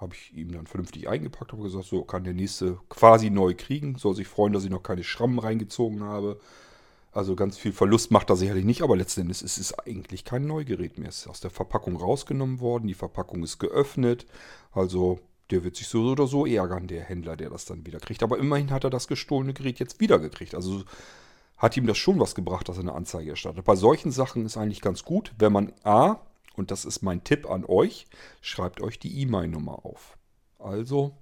habe ich ihm dann vernünftig eingepackt, habe gesagt, so kann der nächste quasi neu kriegen. Soll sich freuen, dass ich noch keine Schrammen reingezogen habe. Also ganz viel Verlust macht er sicherlich nicht, aber letzten Endes ist es eigentlich kein Neugerät mehr. Es ist aus der Verpackung rausgenommen worden, die Verpackung ist geöffnet. Also der wird sich so oder so ärgern, der Händler, der das dann wieder kriegt. Aber immerhin hat er das gestohlene Gerät jetzt wieder gekriegt. Also hat ihm das schon was gebracht, dass er eine Anzeige erstattet. Bei solchen Sachen ist eigentlich ganz gut, wenn man A, und das ist mein Tipp an euch, schreibt euch die E-Mail-Nummer auf. Also,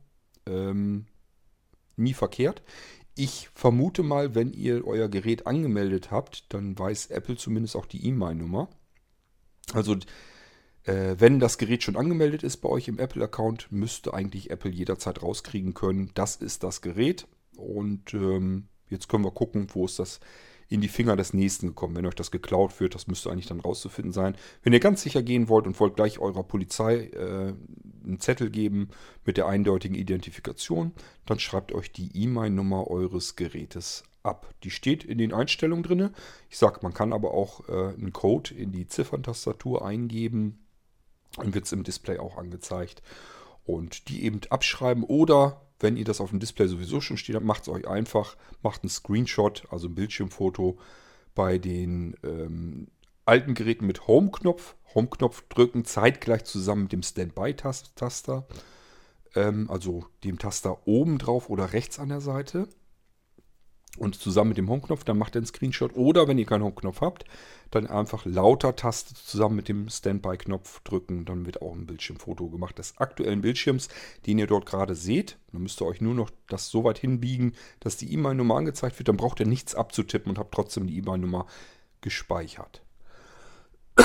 ähm, nie verkehrt. Ich vermute mal, wenn ihr euer Gerät angemeldet habt, dann weiß Apple zumindest auch die E-Mail-Nummer. Also äh, wenn das Gerät schon angemeldet ist bei euch im Apple-Account, müsste eigentlich Apple jederzeit rauskriegen können, das ist das Gerät. Und ähm, jetzt können wir gucken, wo ist das in die Finger des Nächsten gekommen. Wenn euch das geklaut wird, das müsste eigentlich dann rauszufinden sein. Wenn ihr ganz sicher gehen wollt und wollt gleich eurer Polizei äh, einen Zettel geben mit der eindeutigen Identifikation, dann schreibt euch die E-Mail-Nummer eures Gerätes ab. Die steht in den Einstellungen drin. Ich sage, man kann aber auch äh, einen Code in die Zifferntastatur eingeben dann wird es im Display auch angezeigt. Und die eben abschreiben oder wenn ihr das auf dem Display sowieso schon steht, macht es euch einfach, macht einen Screenshot, also ein Bildschirmfoto bei den ähm, alten Geräten mit Home-Knopf. Home-Knopf drücken zeitgleich zusammen mit dem Standby-Taster, ähm, also dem Taster oben drauf oder rechts an der Seite und zusammen mit dem Home-Knopf, dann macht er einen Screenshot. Oder wenn ihr keinen Home-Knopf habt, dann einfach lauter Taste zusammen mit dem Standby-Knopf drücken. Dann wird auch ein Bildschirmfoto gemacht des aktuellen Bildschirms, den ihr dort gerade seht. Dann müsst ihr euch nur noch das so weit hinbiegen, dass die E-Mail-Nummer angezeigt wird. Dann braucht ihr nichts abzutippen und habt trotzdem die E-Mail-Nummer gespeichert.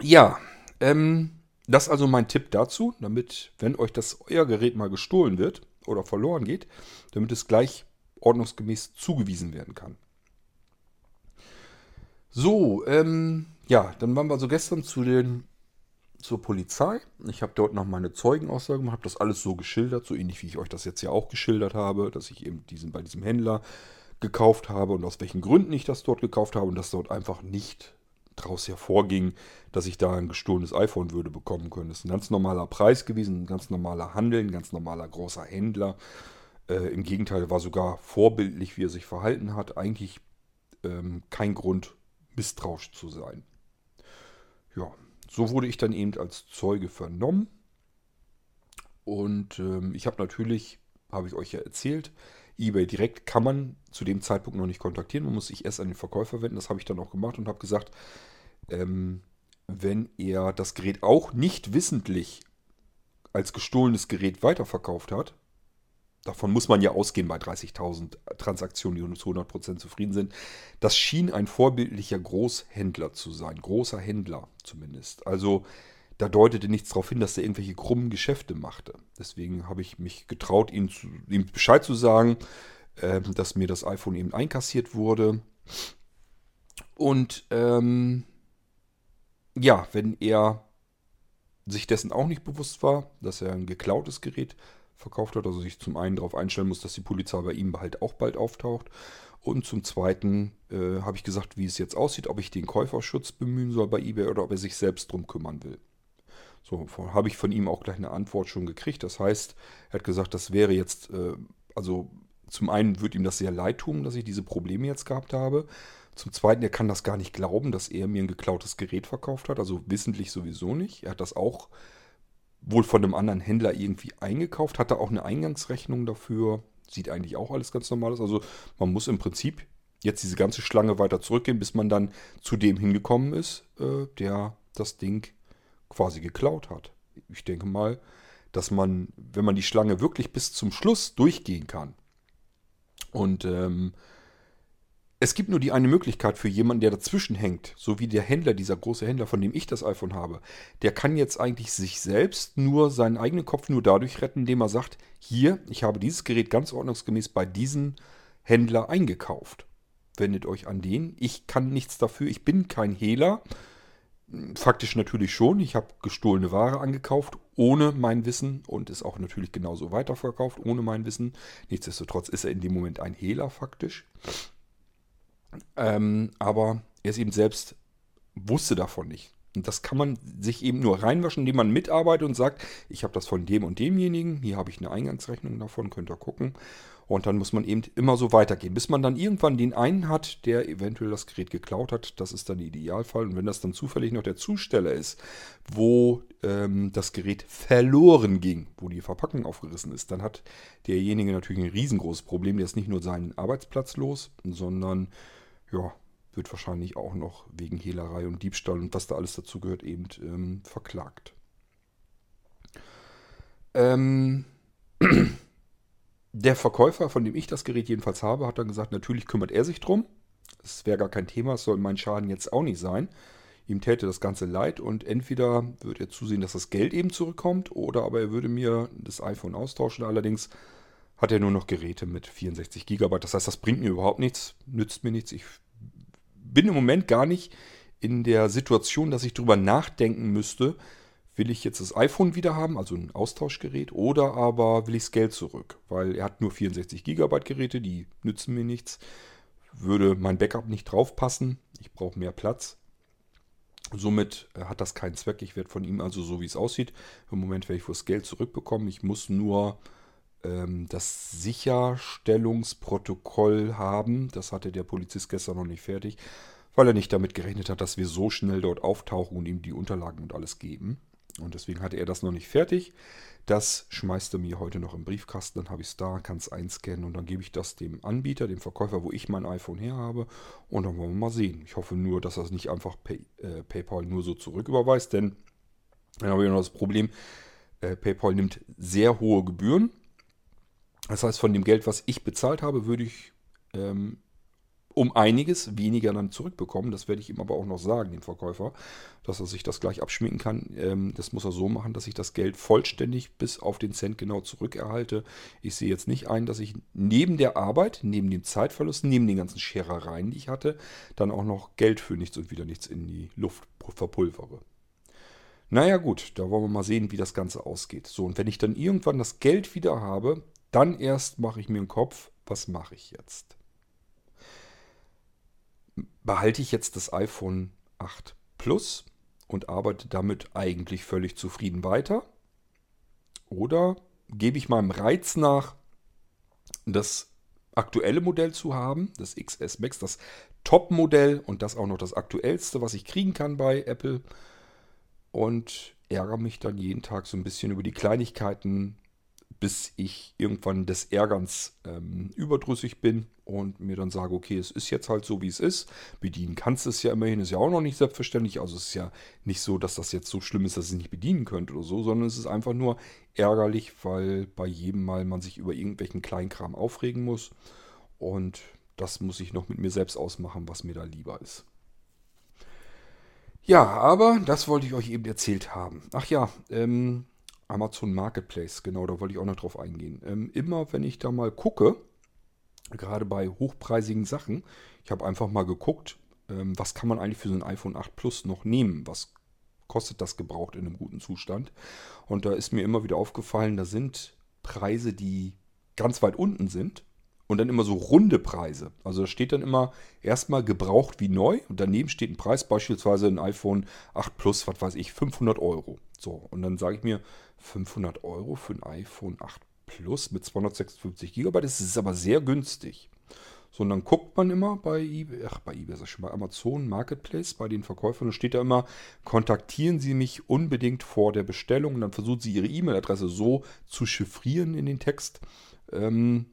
ja, ähm, das ist also mein Tipp dazu, damit, wenn euch das euer Gerät mal gestohlen wird oder verloren geht, damit es gleich ordnungsgemäß zugewiesen werden kann. So, ähm, ja, dann waren wir so gestern zu den, zur Polizei. Ich habe dort noch meine Zeugenaussage gemacht, habe das alles so geschildert, so ähnlich wie ich euch das jetzt ja auch geschildert habe, dass ich eben diesen, bei diesem Händler gekauft habe und aus welchen Gründen ich das dort gekauft habe und dass dort einfach nicht daraus hervorging, dass ich da ein gestohlenes iPhone würde bekommen können. Das ist ein ganz normaler Preis gewesen, ein ganz normaler Handel, ein ganz normaler großer Händler. Äh, Im Gegenteil, war sogar vorbildlich, wie er sich verhalten hat. Eigentlich ähm, kein Grund, misstrauisch zu sein. Ja, so wurde ich dann eben als Zeuge vernommen. Und ähm, ich habe natürlich, habe ich euch ja erzählt, eBay direkt kann man zu dem Zeitpunkt noch nicht kontaktieren. Man muss sich erst an den Verkäufer wenden. Das habe ich dann auch gemacht und habe gesagt, ähm, wenn er das Gerät auch nicht wissentlich als gestohlenes Gerät weiterverkauft hat, davon muss man ja ausgehen bei 30.000 Transaktionen, die zu 100% zufrieden sind, das schien ein vorbildlicher Großhändler zu sein, großer Händler zumindest. Also da deutete nichts darauf hin, dass er irgendwelche krummen Geschäfte machte. Deswegen habe ich mich getraut, ihm, zu, ihm Bescheid zu sagen, äh, dass mir das iPhone eben einkassiert wurde. Und ähm, ja, wenn er sich dessen auch nicht bewusst war, dass er ein geklautes Gerät verkauft hat, also sich zum einen darauf einstellen muss, dass die Polizei bei ihm halt auch bald auftaucht. Und zum Zweiten äh, habe ich gesagt, wie es jetzt aussieht, ob ich den Käuferschutz bemühen soll bei eBay oder ob er sich selbst drum kümmern will. So, habe ich von ihm auch gleich eine Antwort schon gekriegt. Das heißt, er hat gesagt, das wäre jetzt, äh, also zum einen wird ihm das sehr leid tun, dass ich diese Probleme jetzt gehabt habe. Zum Zweiten, er kann das gar nicht glauben, dass er mir ein geklautes Gerät verkauft hat. Also wissentlich sowieso nicht. Er hat das auch wohl von einem anderen Händler irgendwie eingekauft, hatte auch eine Eingangsrechnung dafür. Sieht eigentlich auch alles ganz normal aus. Also man muss im Prinzip jetzt diese ganze Schlange weiter zurückgehen, bis man dann zu dem hingekommen ist, äh, der das Ding quasi geklaut hat. Ich denke mal, dass man, wenn man die Schlange wirklich bis zum Schluss durchgehen kann, und ähm, es gibt nur die eine Möglichkeit für jemanden, der dazwischen hängt, so wie der Händler, dieser große Händler, von dem ich das iPhone habe. Der kann jetzt eigentlich sich selbst nur seinen eigenen Kopf nur dadurch retten, indem er sagt, hier, ich habe dieses Gerät ganz ordnungsgemäß bei diesem Händler eingekauft. Wendet euch an den. Ich kann nichts dafür, ich bin kein Hehler. Faktisch natürlich schon. Ich habe gestohlene Ware angekauft, ohne mein Wissen und ist auch natürlich genauso weiterverkauft, ohne mein Wissen. Nichtsdestotrotz ist er in dem Moment ein Hehler faktisch. Ähm, aber er ist eben selbst, wusste davon nicht. Und das kann man sich eben nur reinwaschen, indem man mitarbeitet und sagt, ich habe das von dem und demjenigen, hier habe ich eine Eingangsrechnung davon, könnt ihr gucken. Und dann muss man eben immer so weitergehen, bis man dann irgendwann den einen hat, der eventuell das Gerät geklaut hat. Das ist dann der Idealfall. Und wenn das dann zufällig noch der Zusteller ist, wo ähm, das Gerät verloren ging, wo die Verpackung aufgerissen ist, dann hat derjenige natürlich ein riesengroßes Problem. Der ist nicht nur seinen Arbeitsplatz los, sondern ja, wird wahrscheinlich auch noch wegen Hehlerei und Diebstahl und was da alles dazu gehört, eben ähm, verklagt. Ähm. Der Verkäufer, von dem ich das Gerät jedenfalls habe, hat dann gesagt, natürlich kümmert er sich drum. Es wäre gar kein Thema, es soll mein Schaden jetzt auch nicht sein. Ihm täte das Ganze leid und entweder würde er zusehen, dass das Geld eben zurückkommt oder aber er würde mir das iPhone austauschen. Allerdings hat er nur noch Geräte mit 64 GB. Das heißt, das bringt mir überhaupt nichts, nützt mir nichts. Ich bin im Moment gar nicht in der Situation, dass ich darüber nachdenken müsste, will ich jetzt das iPhone wieder haben, also ein Austauschgerät, oder aber will ich das Geld zurück? Weil er hat nur 64 GB Geräte, die nützen mir nichts. Würde mein Backup nicht draufpassen. Ich brauche mehr Platz. Somit äh, hat das keinen Zweck. Ich werde von ihm also so wie es aussieht. Im Moment werde ich das Geld zurückbekommen. Ich muss nur das Sicherstellungsprotokoll haben. Das hatte der Polizist gestern noch nicht fertig, weil er nicht damit gerechnet hat, dass wir so schnell dort auftauchen und ihm die Unterlagen und alles geben. Und deswegen hatte er das noch nicht fertig. Das schmeißt er mir heute noch im Briefkasten, dann habe ich es da, kann es einscannen und dann gebe ich das dem Anbieter, dem Verkäufer, wo ich mein iPhone her habe. Und dann wollen wir mal sehen. Ich hoffe nur, dass das nicht einfach Pay, äh, PayPal nur so zurücküberweist, denn dann habe ich noch das Problem, äh, PayPal nimmt sehr hohe Gebühren. Das heißt, von dem Geld, was ich bezahlt habe, würde ich ähm, um einiges weniger dann zurückbekommen. Das werde ich ihm aber auch noch sagen, dem Verkäufer, dass er sich das gleich abschminken kann. Ähm, das muss er so machen, dass ich das Geld vollständig bis auf den Cent genau zurückerhalte. Ich sehe jetzt nicht ein, dass ich neben der Arbeit, neben dem Zeitverlust, neben den ganzen Scherereien, die ich hatte, dann auch noch Geld für nichts und wieder nichts in die Luft verpulvere. Naja gut, da wollen wir mal sehen, wie das Ganze ausgeht. So, und wenn ich dann irgendwann das Geld wieder habe, dann erst mache ich mir einen Kopf, was mache ich jetzt? behalte ich jetzt das iPhone 8 Plus und arbeite damit eigentlich völlig zufrieden weiter? Oder gebe ich meinem Reiz nach, das aktuelle Modell zu haben, das XS Max, das Top-Modell und das auch noch das aktuellste, was ich kriegen kann bei Apple und ärgere mich dann jeden Tag so ein bisschen über die Kleinigkeiten bis ich irgendwann des Ärgerns ähm, überdrüssig bin und mir dann sage, okay, es ist jetzt halt so, wie es ist. Bedienen kannst du es ja immerhin, ist ja auch noch nicht selbstverständlich. Also es ist ja nicht so, dass das jetzt so schlimm ist, dass es nicht bedienen könnte oder so, sondern es ist einfach nur ärgerlich, weil bei jedem Mal man sich über irgendwelchen Kleinkram aufregen muss. Und das muss ich noch mit mir selbst ausmachen, was mir da lieber ist. Ja, aber das wollte ich euch eben erzählt haben. Ach ja, ähm, Amazon Marketplace, genau, da wollte ich auch noch drauf eingehen. Ähm, immer wenn ich da mal gucke, gerade bei hochpreisigen Sachen, ich habe einfach mal geguckt, ähm, was kann man eigentlich für so ein iPhone 8 Plus noch nehmen? Was kostet das gebraucht in einem guten Zustand? Und da ist mir immer wieder aufgefallen, da sind Preise, die ganz weit unten sind und dann immer so runde Preise. Also da steht dann immer erstmal gebraucht wie neu und daneben steht ein Preis, beispielsweise ein iPhone 8 Plus, was weiß ich, 500 Euro. So, und dann sage ich mir, 500 Euro für ein iPhone 8 Plus mit 256 GB, das ist aber sehr günstig. So, und dann guckt man immer bei eBay, ach, bei eBay, sag schon, bei Amazon Marketplace, bei den Verkäufern, da steht da immer, kontaktieren Sie mich unbedingt vor der Bestellung. Und dann versuchen Sie Ihre E-Mail-Adresse so zu chiffrieren in den Text, ähm,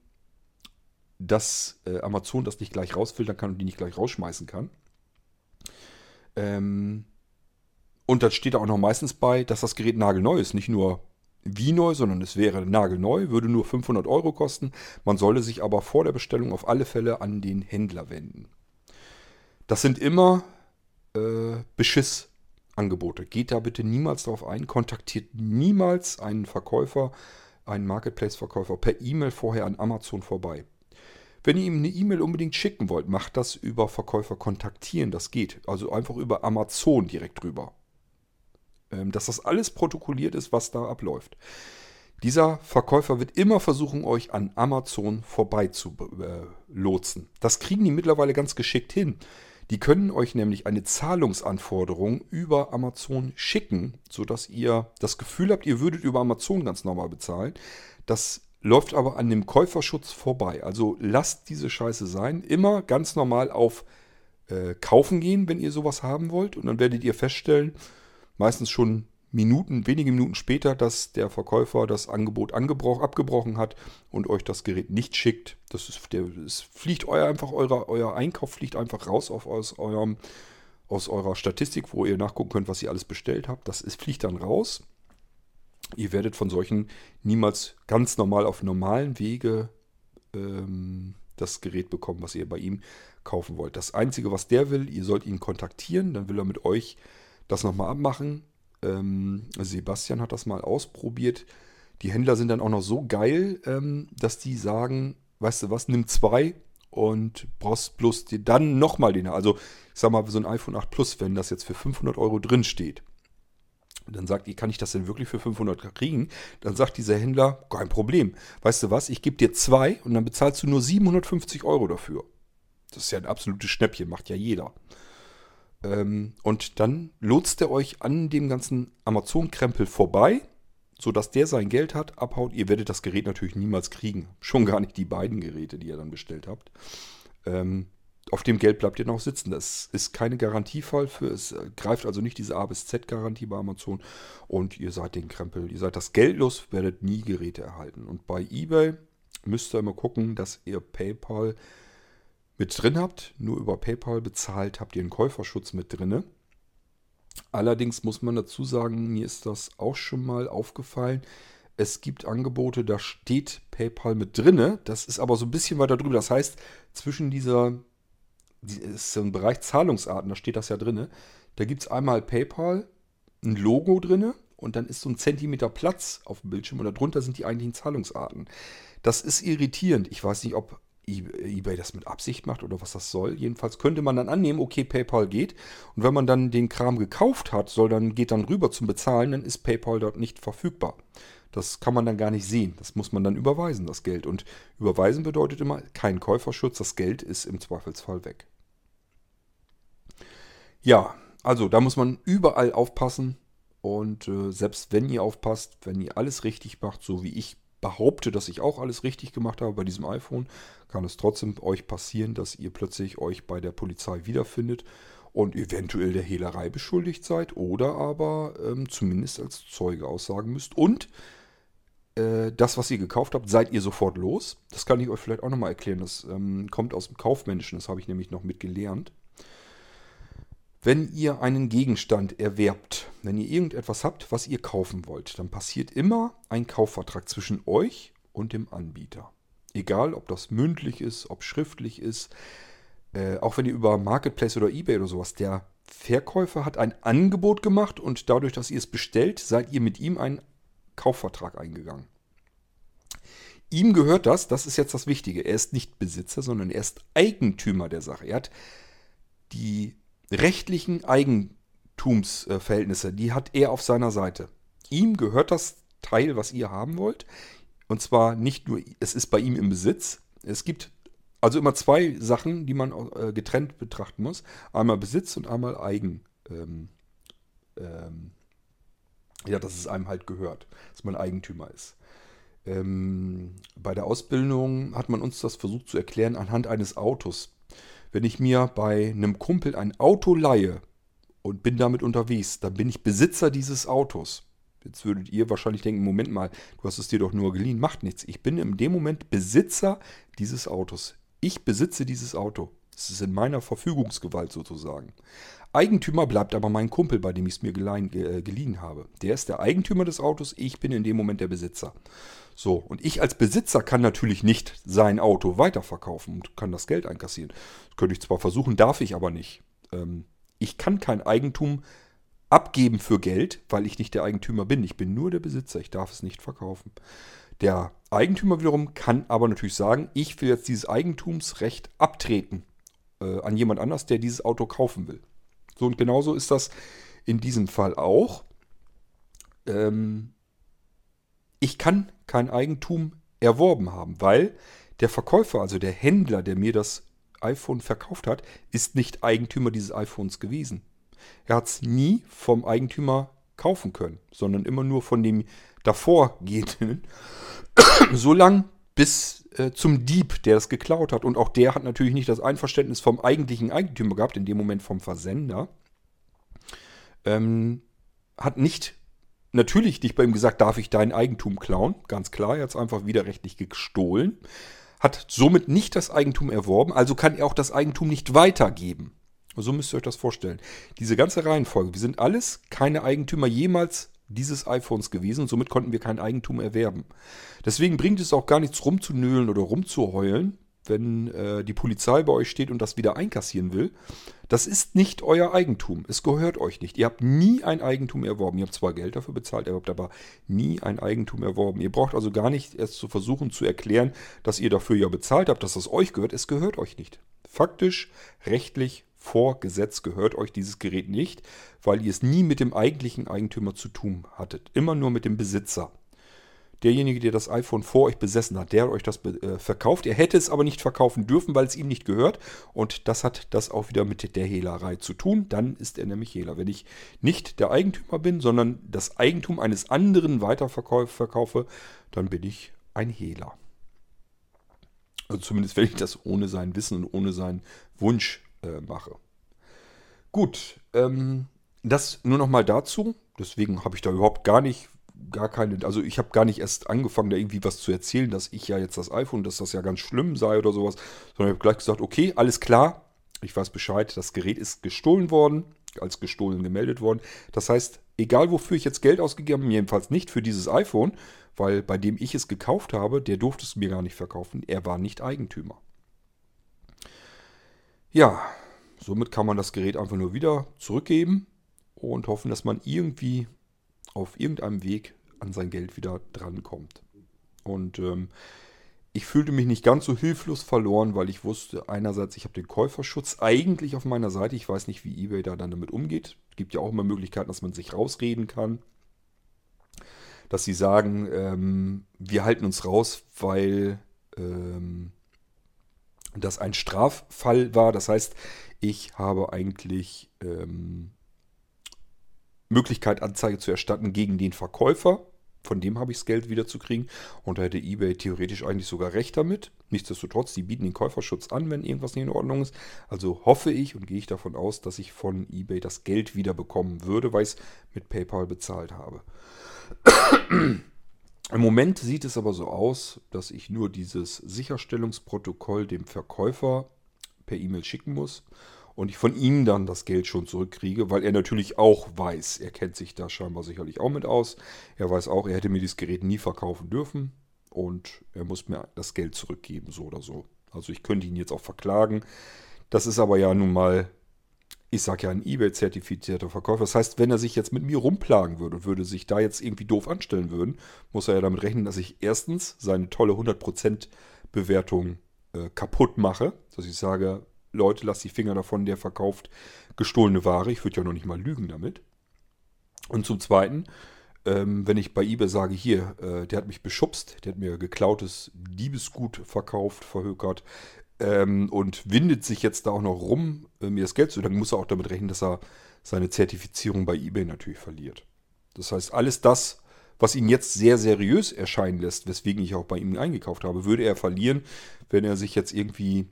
dass äh, Amazon das nicht gleich rausfiltern kann und die nicht gleich rausschmeißen kann. Ähm, und dann steht auch noch meistens bei, dass das Gerät nagelneu ist. Nicht nur wie neu, sondern es wäre nagelneu, würde nur 500 Euro kosten. Man solle sich aber vor der Bestellung auf alle Fälle an den Händler wenden. Das sind immer äh, Beschissangebote. Geht da bitte niemals darauf ein. Kontaktiert niemals einen Verkäufer, einen Marketplace-Verkäufer per E-Mail vorher an Amazon vorbei. Wenn ihr ihm eine E-Mail unbedingt schicken wollt, macht das über Verkäufer kontaktieren. Das geht. Also einfach über Amazon direkt drüber. Ähm, dass das alles protokolliert ist, was da abläuft. Dieser Verkäufer wird immer versuchen, euch an Amazon vorbei zu äh. Das kriegen die mittlerweile ganz geschickt hin. Die können euch nämlich eine Zahlungsanforderung über Amazon schicken, sodass ihr das Gefühl habt, ihr würdet über Amazon ganz normal bezahlen. Das läuft aber an dem Käuferschutz vorbei. Also lasst diese Scheiße sein. Immer ganz normal auf äh, Kaufen gehen, wenn ihr sowas haben wollt. Und dann werdet ihr feststellen, meistens schon Minuten, wenige Minuten später, dass der Verkäufer das Angebot abgebrochen hat und euch das Gerät nicht schickt. Das ist, der, es fliegt euer einfach, euer, euer Einkauf fliegt einfach raus auf, aus, eurem, aus eurer Statistik, wo ihr nachgucken könnt, was ihr alles bestellt habt. Das ist, fliegt dann raus. Ihr werdet von solchen niemals ganz normal auf normalen Wege ähm, das Gerät bekommen, was ihr bei ihm kaufen wollt. Das Einzige, was der will, ihr sollt ihn kontaktieren, dann will er mit euch das nochmal abmachen. Ähm, Sebastian hat das mal ausprobiert. Die Händler sind dann auch noch so geil, ähm, dass die sagen, weißt du was, nimm zwei und brauchst bloß dir dann nochmal den. Also ich sag mal, so ein iPhone 8 Plus, wenn das jetzt für 500 Euro drin steht, dann sagt ihr, kann ich das denn wirklich für 500 kriegen? Dann sagt dieser Händler, kein Problem. Weißt du was, ich gebe dir zwei und dann bezahlst du nur 750 Euro dafür. Das ist ja ein absolutes Schnäppchen, macht ja jeder. Ähm, und dann lotst er euch an dem ganzen Amazon-Krempel vorbei, sodass der sein Geld hat, abhaut. Ihr werdet das Gerät natürlich niemals kriegen. Schon gar nicht die beiden Geräte, die ihr dann bestellt habt. Ähm, auf dem Geld bleibt ihr noch sitzen. Das ist keine Garantiefall für. Es greift also nicht diese A bis Z-Garantie bei Amazon. Und ihr seid den Krempel, ihr seid das Geld los, werdet nie Geräte erhalten. Und bei eBay müsst ihr immer gucken, dass ihr PayPal mit drin habt. Nur über PayPal bezahlt habt ihr einen Käuferschutz mit drin. Allerdings muss man dazu sagen, mir ist das auch schon mal aufgefallen. Es gibt Angebote, da steht PayPal mit drin. Das ist aber so ein bisschen weiter drüber. Das heißt, zwischen dieser, ist so ein Bereich Zahlungsarten, da steht das ja drin. Da gibt es einmal PayPal, ein Logo drin und dann ist so ein Zentimeter Platz auf dem Bildschirm und darunter sind die eigentlichen Zahlungsarten. Das ist irritierend. Ich weiß nicht, ob eBay das mit Absicht macht oder was das soll. Jedenfalls könnte man dann annehmen, okay, PayPal geht. Und wenn man dann den Kram gekauft hat, soll dann, geht dann rüber zum Bezahlen, dann ist PayPal dort nicht verfügbar. Das kann man dann gar nicht sehen. Das muss man dann überweisen, das Geld. Und überweisen bedeutet immer kein Käuferschutz, das Geld ist im Zweifelsfall weg. Ja, also da muss man überall aufpassen. Und äh, selbst wenn ihr aufpasst, wenn ihr alles richtig macht, so wie ich behaupte, dass ich auch alles richtig gemacht habe bei diesem iPhone, kann es trotzdem euch passieren, dass ihr plötzlich euch bei der Polizei wiederfindet und eventuell der Hehlerei beschuldigt seid oder aber ähm, zumindest als Zeuge aussagen müsst. Und äh, das, was ihr gekauft habt, seid ihr sofort los. Das kann ich euch vielleicht auch nochmal erklären. Das ähm, kommt aus dem Kaufmännischen, das habe ich nämlich noch mitgelernt. Wenn ihr einen Gegenstand erwerbt, wenn ihr irgendetwas habt, was ihr kaufen wollt, dann passiert immer ein Kaufvertrag zwischen euch und dem Anbieter. Egal, ob das mündlich ist, ob schriftlich ist, äh, auch wenn ihr über Marketplace oder eBay oder sowas, der Verkäufer hat ein Angebot gemacht und dadurch, dass ihr es bestellt, seid ihr mit ihm einen Kaufvertrag eingegangen. Ihm gehört das, das ist jetzt das Wichtige. Er ist nicht Besitzer, sondern er ist Eigentümer der Sache. Er hat die rechtlichen Eigentumsverhältnisse, die hat er auf seiner Seite. Ihm gehört das Teil, was ihr haben wollt. Und zwar nicht nur, es ist bei ihm im Besitz. Es gibt also immer zwei Sachen, die man äh, getrennt betrachten muss. Einmal Besitz und einmal Eigen. Ähm, ähm, ja, dass es einem halt gehört, dass man Eigentümer ist. Ähm, bei der Ausbildung hat man uns das versucht zu erklären anhand eines Autos. Wenn ich mir bei einem Kumpel ein Auto leihe und bin damit unterwegs, dann bin ich Besitzer dieses Autos. Jetzt würdet ihr wahrscheinlich denken, Moment mal, du hast es dir doch nur geliehen, macht nichts. Ich bin in dem Moment Besitzer dieses Autos. Ich besitze dieses Auto. Es ist in meiner Verfügungsgewalt sozusagen. Eigentümer bleibt aber mein Kumpel, bei dem ich es mir geliehen, äh, geliehen habe. Der ist der Eigentümer des Autos, ich bin in dem Moment der Besitzer. So, und ich als Besitzer kann natürlich nicht sein Auto weiterverkaufen und kann das Geld einkassieren. Das könnte ich zwar versuchen, darf ich aber nicht. Ähm, ich kann kein Eigentum abgeben für Geld, weil ich nicht der Eigentümer bin. Ich bin nur der Besitzer, ich darf es nicht verkaufen. Der Eigentümer wiederum kann aber natürlich sagen, ich will jetzt dieses Eigentumsrecht abtreten äh, an jemand anders, der dieses Auto kaufen will. So und genauso ist das in diesem Fall auch. Ähm, ich kann kein Eigentum erworben haben, weil der Verkäufer, also der Händler, der mir das iPhone verkauft hat, ist nicht Eigentümer dieses iPhones gewesen. Er hat es nie vom Eigentümer kaufen können, sondern immer nur von dem davorgehenden, so lang bis äh, zum Dieb, der das geklaut hat. Und auch der hat natürlich nicht das Einverständnis vom eigentlichen Eigentümer gehabt, in dem Moment vom Versender. Ähm, hat nicht natürlich nicht bei ihm gesagt, darf ich dein Eigentum klauen. Ganz klar, er hat es einfach widerrechtlich gestohlen. Hat somit nicht das Eigentum erworben, also kann er auch das Eigentum nicht weitergeben. So müsst ihr euch das vorstellen. Diese ganze Reihenfolge, wir sind alles keine Eigentümer jemals dieses iPhones gewesen und somit konnten wir kein Eigentum erwerben. Deswegen bringt es auch gar nichts rumzunölen oder rumzuheulen, wenn äh, die Polizei bei euch steht und das wieder einkassieren will. Das ist nicht euer Eigentum. Es gehört euch nicht. Ihr habt nie ein Eigentum erworben. Ihr habt zwar Geld dafür bezahlt, ihr habt aber nie ein Eigentum erworben. Ihr braucht also gar nicht erst zu versuchen zu erklären, dass ihr dafür ja bezahlt habt, dass das euch gehört. Es gehört euch nicht. Faktisch, rechtlich, vor Gesetz gehört euch dieses Gerät nicht, weil ihr es nie mit dem eigentlichen Eigentümer zu tun hattet. Immer nur mit dem Besitzer derjenige, der das iPhone vor euch besessen hat, der hat euch das äh, verkauft. Er hätte es aber nicht verkaufen dürfen, weil es ihm nicht gehört. Und das hat das auch wieder mit der Hehlerei zu tun. Dann ist er nämlich Hehler. Wenn ich nicht der Eigentümer bin, sondern das Eigentum eines anderen weiterverkaufe, dann bin ich ein Hehler. Also zumindest, wenn ich das ohne sein Wissen und ohne seinen Wunsch äh, mache. Gut, ähm, das nur noch mal dazu. Deswegen habe ich da überhaupt gar nicht gar keine, also ich habe gar nicht erst angefangen, da irgendwie was zu erzählen, dass ich ja jetzt das iPhone, dass das ja ganz schlimm sei oder sowas, sondern ich habe gleich gesagt, okay, alles klar, ich weiß Bescheid, das Gerät ist gestohlen worden, als gestohlen gemeldet worden. Das heißt, egal wofür ich jetzt Geld ausgegeben habe, jedenfalls nicht für dieses iPhone, weil bei dem ich es gekauft habe, der durfte es mir gar nicht verkaufen, er war nicht Eigentümer. Ja, somit kann man das Gerät einfach nur wieder zurückgeben und hoffen, dass man irgendwie auf irgendeinem Weg an sein Geld wieder drankommt. Und ähm, ich fühlte mich nicht ganz so hilflos verloren, weil ich wusste, einerseits, ich habe den Käuferschutz eigentlich auf meiner Seite. Ich weiß nicht, wie eBay da dann damit umgeht. Es gibt ja auch immer Möglichkeiten, dass man sich rausreden kann. Dass sie sagen, ähm, wir halten uns raus, weil ähm, das ein Straffall war. Das heißt, ich habe eigentlich ähm, Möglichkeit, Anzeige zu erstatten gegen den Verkäufer. Von dem habe ich das Geld wieder zu kriegen. Und da hätte eBay theoretisch eigentlich sogar recht damit. Nichtsdestotrotz, die bieten den Käuferschutz an, wenn irgendwas nicht in Ordnung ist. Also hoffe ich und gehe ich davon aus, dass ich von eBay das Geld wieder bekommen würde, weil ich es mit PayPal bezahlt habe. Im Moment sieht es aber so aus, dass ich nur dieses Sicherstellungsprotokoll dem Verkäufer per E-Mail schicken muss und ich von ihm dann das Geld schon zurückkriege, weil er natürlich auch weiß, er kennt sich da scheinbar sicherlich auch mit aus. Er weiß auch, er hätte mir dieses Gerät nie verkaufen dürfen und er muss mir das Geld zurückgeben, so oder so. Also ich könnte ihn jetzt auch verklagen. Das ist aber ja nun mal, ich sage ja, ein eBay-zertifizierter Verkäufer. Das heißt, wenn er sich jetzt mit mir rumplagen würde und würde sich da jetzt irgendwie doof anstellen würden, muss er ja damit rechnen, dass ich erstens seine tolle 100% Bewertung äh, kaputt mache. Dass ich sage, Leute, lasst die Finger davon, der verkauft gestohlene Ware. Ich würde ja noch nicht mal lügen damit. Und zum Zweiten, ähm, wenn ich bei eBay sage, hier, äh, der hat mich beschubst, der hat mir geklautes Diebesgut verkauft, verhökert ähm, und windet sich jetzt da auch noch rum, äh, mir das Geld zu, dann muss er auch damit rechnen, dass er seine Zertifizierung bei eBay natürlich verliert. Das heißt, alles das, was ihn jetzt sehr seriös erscheinen lässt, weswegen ich auch bei ihm eingekauft habe, würde er verlieren, wenn er sich jetzt irgendwie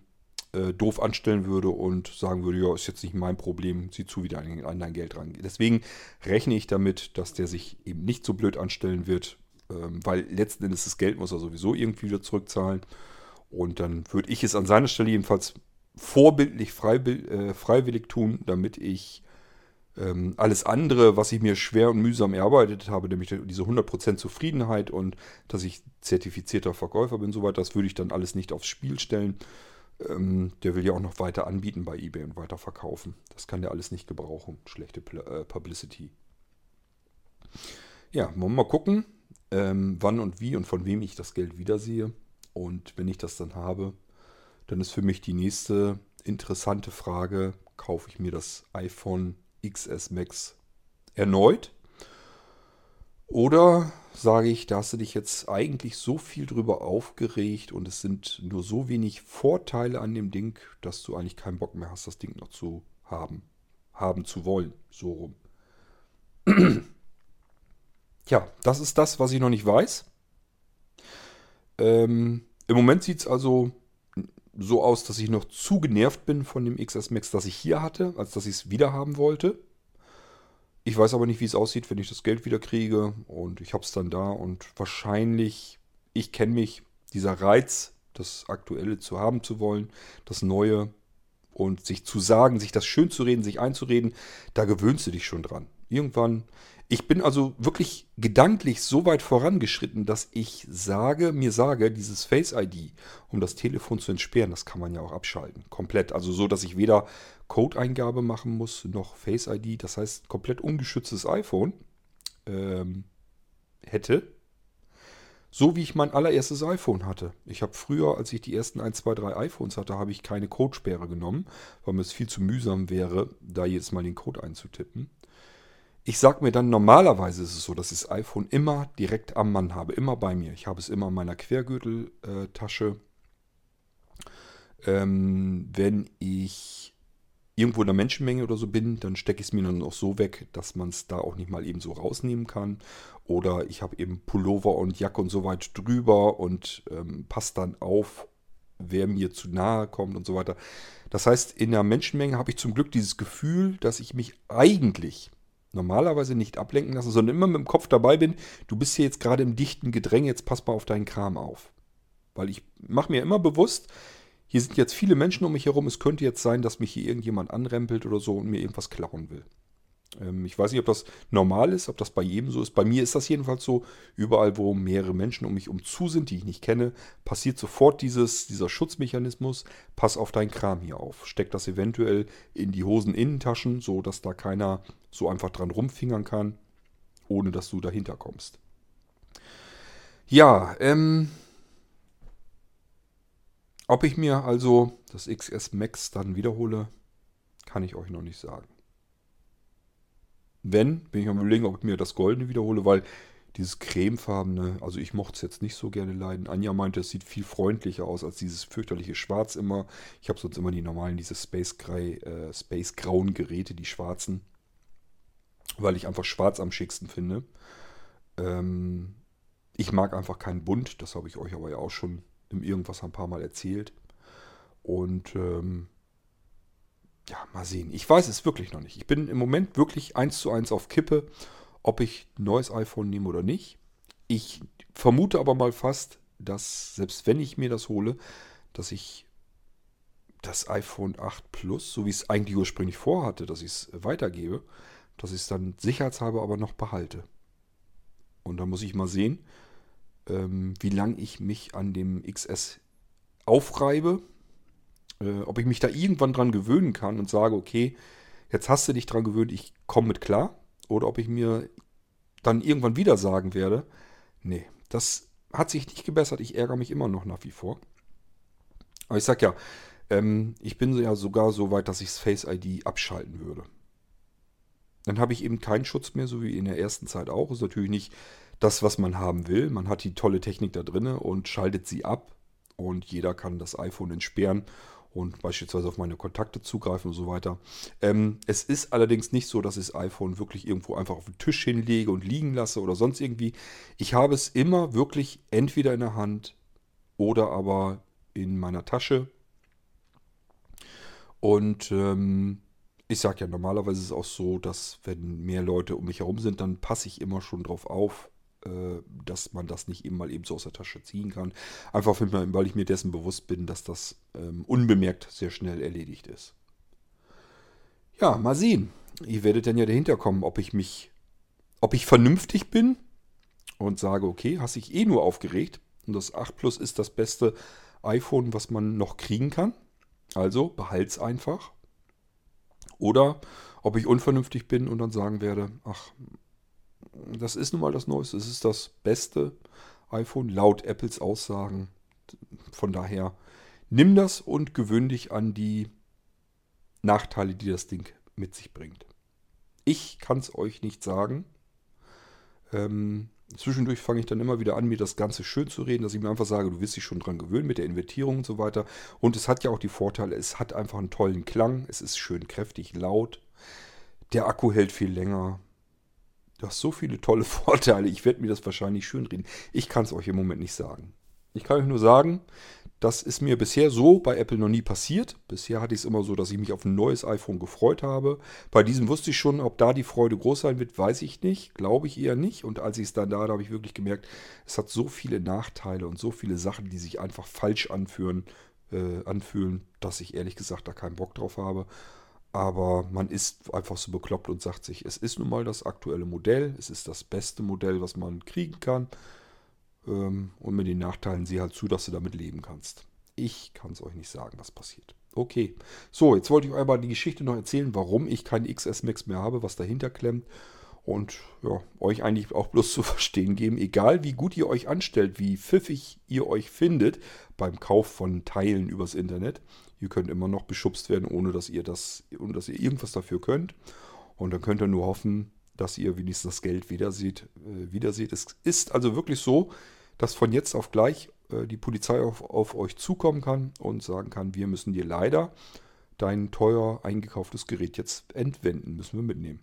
äh, doof anstellen würde und sagen würde, ja, ist jetzt nicht mein Problem, sieh zu, wie du an, an dein Geld rangeht. Deswegen rechne ich damit, dass der sich eben nicht so blöd anstellen wird, ähm, weil letzten Endes das Geld muss er sowieso irgendwie wieder zurückzahlen. Und dann würde ich es an seiner Stelle jedenfalls vorbildlich freiwill, äh, freiwillig tun, damit ich ähm, alles andere, was ich mir schwer und mühsam erarbeitet habe, nämlich diese 100% Zufriedenheit und dass ich zertifizierter Verkäufer bin, soweit, das würde ich dann alles nicht aufs Spiel stellen, ähm, der will ja auch noch weiter anbieten bei eBay und weiter verkaufen. Das kann der alles nicht gebrauchen. Schlechte Pl äh, Publicity. Ja, wollen wir mal gucken, ähm, wann und wie und von wem ich das Geld wiedersehe. Und wenn ich das dann habe, dann ist für mich die nächste interessante Frage, kaufe ich mir das iPhone XS Max erneut? Oder sage ich, da hast du dich jetzt eigentlich so viel drüber aufgeregt und es sind nur so wenig Vorteile an dem Ding, dass du eigentlich keinen Bock mehr hast, das Ding noch zu haben, haben zu wollen, so rum. Tja, das ist das, was ich noch nicht weiß. Ähm, Im Moment sieht es also so aus, dass ich noch zu genervt bin von dem XS Max, das ich hier hatte, als dass ich es wieder haben wollte. Ich weiß aber nicht, wie es aussieht, wenn ich das Geld wieder kriege. Und ich habe es dann da. Und wahrscheinlich, ich kenne mich, dieser Reiz, das Aktuelle zu haben zu wollen, das Neue und sich zu sagen, sich das schön zu reden, sich einzureden, da gewöhnst du dich schon dran. Irgendwann, ich bin also wirklich gedanklich so weit vorangeschritten, dass ich sage, mir sage, dieses Face ID, um das Telefon zu entsperren, das kann man ja auch abschalten. Komplett. Also so, dass ich weder Code-Eingabe machen muss, noch Face ID, das heißt komplett ungeschütztes iPhone ähm, hätte. So wie ich mein allererstes iPhone hatte. Ich habe früher, als ich die ersten 1, 2, 3 iPhones hatte, habe ich keine Codesperre genommen, weil mir es viel zu mühsam wäre, da jedes Mal den Code einzutippen. Ich sage mir dann, normalerweise ist es so, dass ich das iPhone immer direkt am Mann habe, immer bei mir. Ich habe es immer in meiner Quergürteltasche. Ähm, wenn ich irgendwo in der Menschenmenge oder so bin, dann stecke ich es mir dann auch so weg, dass man es da auch nicht mal eben so rausnehmen kann. Oder ich habe eben Pullover und Jacke und so weit drüber und ähm, passt dann auf, wer mir zu nahe kommt und so weiter. Das heißt, in der Menschenmenge habe ich zum Glück dieses Gefühl, dass ich mich eigentlich normalerweise nicht ablenken lasse, sondern immer mit dem Kopf dabei bin, du bist hier jetzt gerade im dichten Gedränge, jetzt pass mal auf deinen Kram auf. Weil ich mache mir immer bewusst, hier sind jetzt viele Menschen um mich herum. Es könnte jetzt sein, dass mich hier irgendjemand anrempelt oder so und mir irgendwas klauen will. Ähm, ich weiß nicht, ob das normal ist, ob das bei jedem so ist. Bei mir ist das jedenfalls so. Überall, wo mehrere Menschen um mich um zu sind, die ich nicht kenne, passiert sofort dieses, dieser Schutzmechanismus. Pass auf deinen Kram hier auf. Steck das eventuell in die Hoseninnentaschen, so dass da keiner so einfach dran rumfingern kann, ohne dass du dahinter kommst. Ja, ähm, ob ich mir also das XS Max dann wiederhole, kann ich euch noch nicht sagen. Wenn, bin ich am überlegen, ob ich mir das Goldene wiederhole, weil dieses cremefarbene, also ich mochte es jetzt nicht so gerne leiden. Anja meinte, es sieht viel freundlicher aus als dieses fürchterliche Schwarz immer. Ich habe sonst immer die normalen, diese Space, Grey, äh, Space grauen Geräte, die schwarzen, weil ich einfach schwarz am schicksten finde. Ähm, ich mag einfach keinen Bunt, das habe ich euch aber ja auch schon im Irgendwas ein paar Mal erzählt. Und ähm, ja, mal sehen. Ich weiß es wirklich noch nicht. Ich bin im Moment wirklich eins zu eins auf Kippe, ob ich ein neues iPhone nehme oder nicht. Ich vermute aber mal fast, dass selbst wenn ich mir das hole, dass ich das iPhone 8 Plus, so wie es eigentlich ursprünglich vorhatte, dass ich es weitergebe, dass ich es dann sicherheitshalber aber noch behalte. Und da muss ich mal sehen, ähm, wie lange ich mich an dem XS aufreibe, äh, ob ich mich da irgendwann dran gewöhnen kann und sage, okay, jetzt hast du dich dran gewöhnt, ich komme mit klar, oder ob ich mir dann irgendwann wieder sagen werde, nee, das hat sich nicht gebessert, ich ärgere mich immer noch nach wie vor. Aber ich sag ja, ähm, ich bin ja sogar so weit, dass ich das Face ID abschalten würde. Dann habe ich eben keinen Schutz mehr, so wie in der ersten Zeit auch. Ist natürlich nicht das, was man haben will. Man hat die tolle Technik da drin und schaltet sie ab. Und jeder kann das iPhone entsperren und beispielsweise auf meine Kontakte zugreifen und so weiter. Ähm, es ist allerdings nicht so, dass ich das iPhone wirklich irgendwo einfach auf den Tisch hinlege und liegen lasse oder sonst irgendwie. Ich habe es immer wirklich entweder in der Hand oder aber in meiner Tasche und ähm, ich sage ja, normalerweise ist es auch so, dass wenn mehr Leute um mich herum sind, dann passe ich immer schon drauf auf, dass man das nicht eben mal eben so aus der Tasche ziehen kann. Einfach weil ich mir dessen bewusst bin, dass das ähm, unbemerkt sehr schnell erledigt ist. Ja, mal sehen. Ihr werdet dann ja dahinter kommen, ob ich mich, ob ich vernünftig bin und sage, okay, hast dich eh nur aufgeregt und das 8 Plus ist das beste iPhone, was man noch kriegen kann. Also behalt's einfach. Oder ob ich unvernünftig bin und dann sagen werde, ach, das ist nun mal das Neueste, es ist das beste iPhone laut Apples Aussagen. Von daher nimm das und gewöhn dich an die Nachteile, die das Ding mit sich bringt. Ich kann es euch nicht sagen. Ähm, Zwischendurch fange ich dann immer wieder an, mir das Ganze schön zu reden, dass ich mir einfach sage, du wirst dich schon dran gewöhnen mit der Invertierung und so weiter. Und es hat ja auch die Vorteile, es hat einfach einen tollen Klang, es ist schön kräftig, laut. Der Akku hält viel länger. Du hast so viele tolle Vorteile, ich werde mir das wahrscheinlich schön reden. Ich kann es euch im Moment nicht sagen. Ich kann euch nur sagen, das ist mir bisher so bei Apple noch nie passiert. Bisher hatte ich es immer so, dass ich mich auf ein neues iPhone gefreut habe. Bei diesem wusste ich schon, ob da die Freude groß sein wird, weiß ich nicht. Glaube ich eher nicht. Und als ich es dann da hatte, habe ich wirklich gemerkt, es hat so viele Nachteile und so viele Sachen, die sich einfach falsch anfühlen, äh, anfühlen, dass ich ehrlich gesagt da keinen Bock drauf habe. Aber man ist einfach so bekloppt und sagt sich, es ist nun mal das aktuelle Modell, es ist das beste Modell, was man kriegen kann. Ähm, und mit den Nachteilen sieh halt zu, dass du damit leben kannst. Ich kann es euch nicht sagen, was passiert. Okay, so, jetzt wollte ich euch aber die Geschichte noch erzählen, warum ich keinen XS Max mehr habe, was dahinter klemmt. Und ja, euch eigentlich auch bloß zu verstehen geben, egal wie gut ihr euch anstellt, wie pfiffig ihr euch findet beim Kauf von Teilen übers Internet, ihr könnt immer noch beschubst werden, ohne dass ihr das, ohne dass ihr irgendwas dafür könnt. Und dann könnt ihr nur hoffen, dass ihr wenigstens das Geld wieder seht. Äh, wieder seht. Es ist also wirklich so, dass von jetzt auf gleich äh, die Polizei auf, auf euch zukommen kann und sagen kann, wir müssen dir leider dein teuer eingekauftes Gerät jetzt entwenden, müssen wir mitnehmen.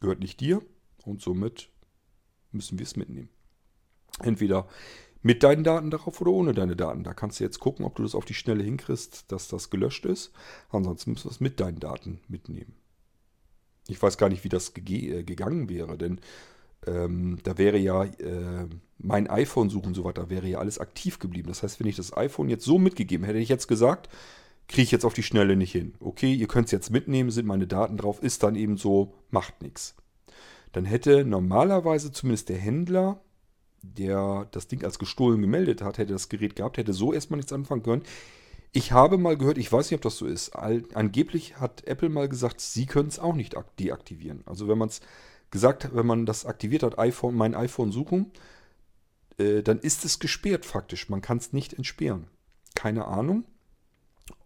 Gehört nicht dir und somit müssen wir es mitnehmen. Entweder mit deinen Daten darauf oder ohne deine Daten. Da kannst du jetzt gucken, ob du das auf die Schnelle hinkriegst, dass das gelöscht ist. Ansonsten müssen wir es mit deinen Daten mitnehmen. Ich weiß gar nicht, wie das äh, gegangen wäre, denn ähm, da wäre ja äh, mein iPhone suchen so weiter, wäre ja alles aktiv geblieben. Das heißt, wenn ich das iPhone jetzt so mitgegeben hätte, ich jetzt gesagt, kriege ich jetzt auf die Schnelle nicht hin. Okay, ihr könnt es jetzt mitnehmen, sind meine Daten drauf, ist dann eben so, macht nichts. Dann hätte normalerweise zumindest der Händler, der das Ding als gestohlen gemeldet hat, hätte das Gerät gehabt, hätte so erstmal nichts anfangen können. Ich habe mal gehört, ich weiß nicht, ob das so ist. Angeblich hat Apple mal gesagt, sie können es auch nicht deaktivieren. Also wenn man es gesagt, wenn man das aktiviert hat, iPhone, mein iPhone suchen, äh, dann ist es gesperrt faktisch. Man kann es nicht entsperren. Keine Ahnung,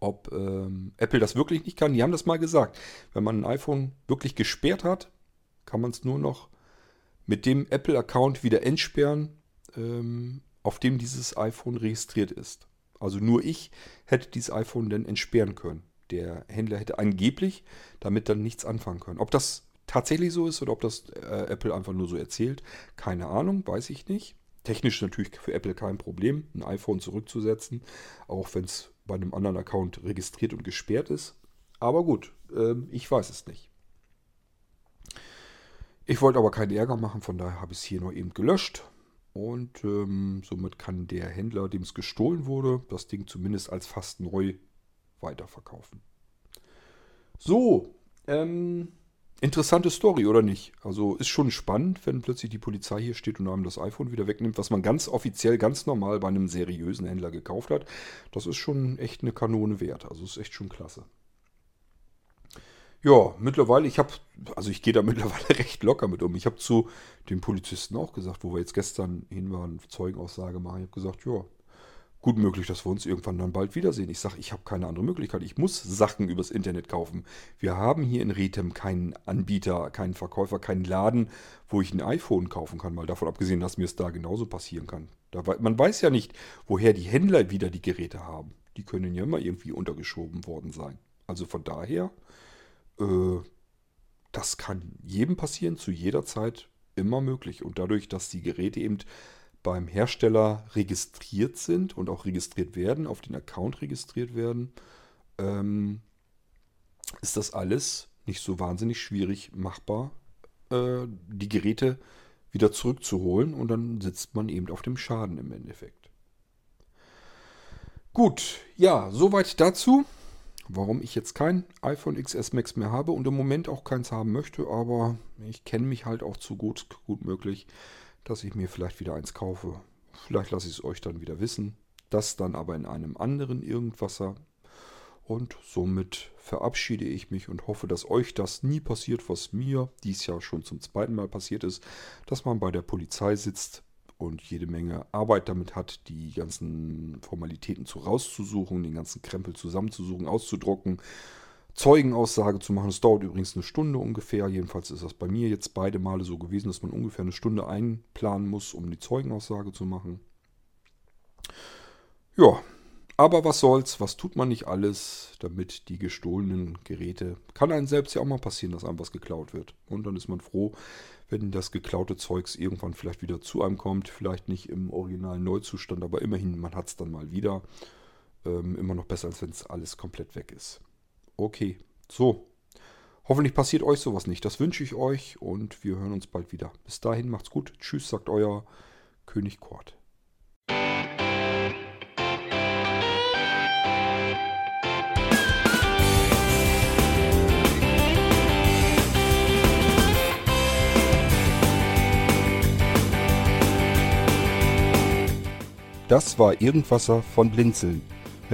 ob ähm, Apple das wirklich nicht kann. Die haben das mal gesagt. Wenn man ein iPhone wirklich gesperrt hat, kann man es nur noch mit dem Apple-Account wieder entsperren, ähm, auf dem dieses iPhone registriert ist. Also nur ich hätte dieses iPhone dann entsperren können. Der Händler hätte angeblich damit dann nichts anfangen können. Ob das tatsächlich so ist oder ob das äh, Apple einfach nur so erzählt, keine Ahnung, weiß ich nicht. Technisch natürlich für Apple kein Problem, ein iPhone zurückzusetzen, auch wenn es bei einem anderen Account registriert und gesperrt ist. Aber gut, äh, ich weiß es nicht. Ich wollte aber keinen Ärger machen, von daher habe ich es hier nur eben gelöscht. Und ähm, somit kann der Händler, dem es gestohlen wurde, das Ding zumindest als fast neu weiterverkaufen. So, ähm, interessante Story, oder nicht? Also ist schon spannend, wenn plötzlich die Polizei hier steht und einem das iPhone wieder wegnimmt, was man ganz offiziell, ganz normal bei einem seriösen Händler gekauft hat. Das ist schon echt eine Kanone wert. Also ist echt schon klasse. Ja, mittlerweile, ich habe, also ich gehe da mittlerweile recht locker mit um. Ich habe zu den Polizisten auch gesagt, wo wir jetzt gestern hin waren, Zeugenaussage machen, ich habe gesagt, ja, gut möglich, dass wir uns irgendwann dann bald wiedersehen. Ich sage, ich habe keine andere Möglichkeit. Ich muss Sachen übers Internet kaufen. Wir haben hier in Rethem keinen Anbieter, keinen Verkäufer, keinen Laden, wo ich ein iPhone kaufen kann. Mal davon abgesehen, dass mir es da genauso passieren kann. Da, man weiß ja nicht, woher die Händler wieder die Geräte haben. Die können ja immer irgendwie untergeschoben worden sein. Also von daher äh, das kann jedem passieren, zu jeder Zeit immer möglich. Und dadurch, dass die Geräte eben beim Hersteller registriert sind und auch registriert werden, auf den Account registriert werden, ähm, ist das alles nicht so wahnsinnig schwierig machbar, äh, die Geräte wieder zurückzuholen und dann sitzt man eben auf dem Schaden im Endeffekt. Gut, ja, soweit dazu warum ich jetzt kein iPhone XS Max mehr habe und im Moment auch keins haben möchte, aber ich kenne mich halt auch zu gut, gut möglich, dass ich mir vielleicht wieder eins kaufe. Vielleicht lasse ich es euch dann wieder wissen. Das dann aber in einem anderen Irgendwasser. Und somit verabschiede ich mich und hoffe, dass euch das nie passiert, was mir dies Jahr schon zum zweiten Mal passiert ist, dass man bei der Polizei sitzt, und jede Menge Arbeit damit hat, die ganzen Formalitäten zu rauszusuchen, den ganzen Krempel zusammenzusuchen, auszudrucken, Zeugenaussage zu machen. Es dauert übrigens eine Stunde ungefähr. Jedenfalls ist das bei mir jetzt beide Male so gewesen, dass man ungefähr eine Stunde einplanen muss, um die Zeugenaussage zu machen. Ja, aber was soll's, was tut man nicht alles, damit die gestohlenen Geräte, kann einem selbst ja auch mal passieren, dass einem was geklaut wird. Und dann ist man froh, wenn das geklaute Zeugs irgendwann vielleicht wieder zu einem kommt. Vielleicht nicht im originalen Neuzustand, aber immerhin, man hat es dann mal wieder. Ähm, immer noch besser, als wenn es alles komplett weg ist. Okay, so. Hoffentlich passiert euch sowas nicht. Das wünsche ich euch und wir hören uns bald wieder. Bis dahin, macht's gut. Tschüss, sagt euer König Kort. Das war Irgendwasser von Blinzeln.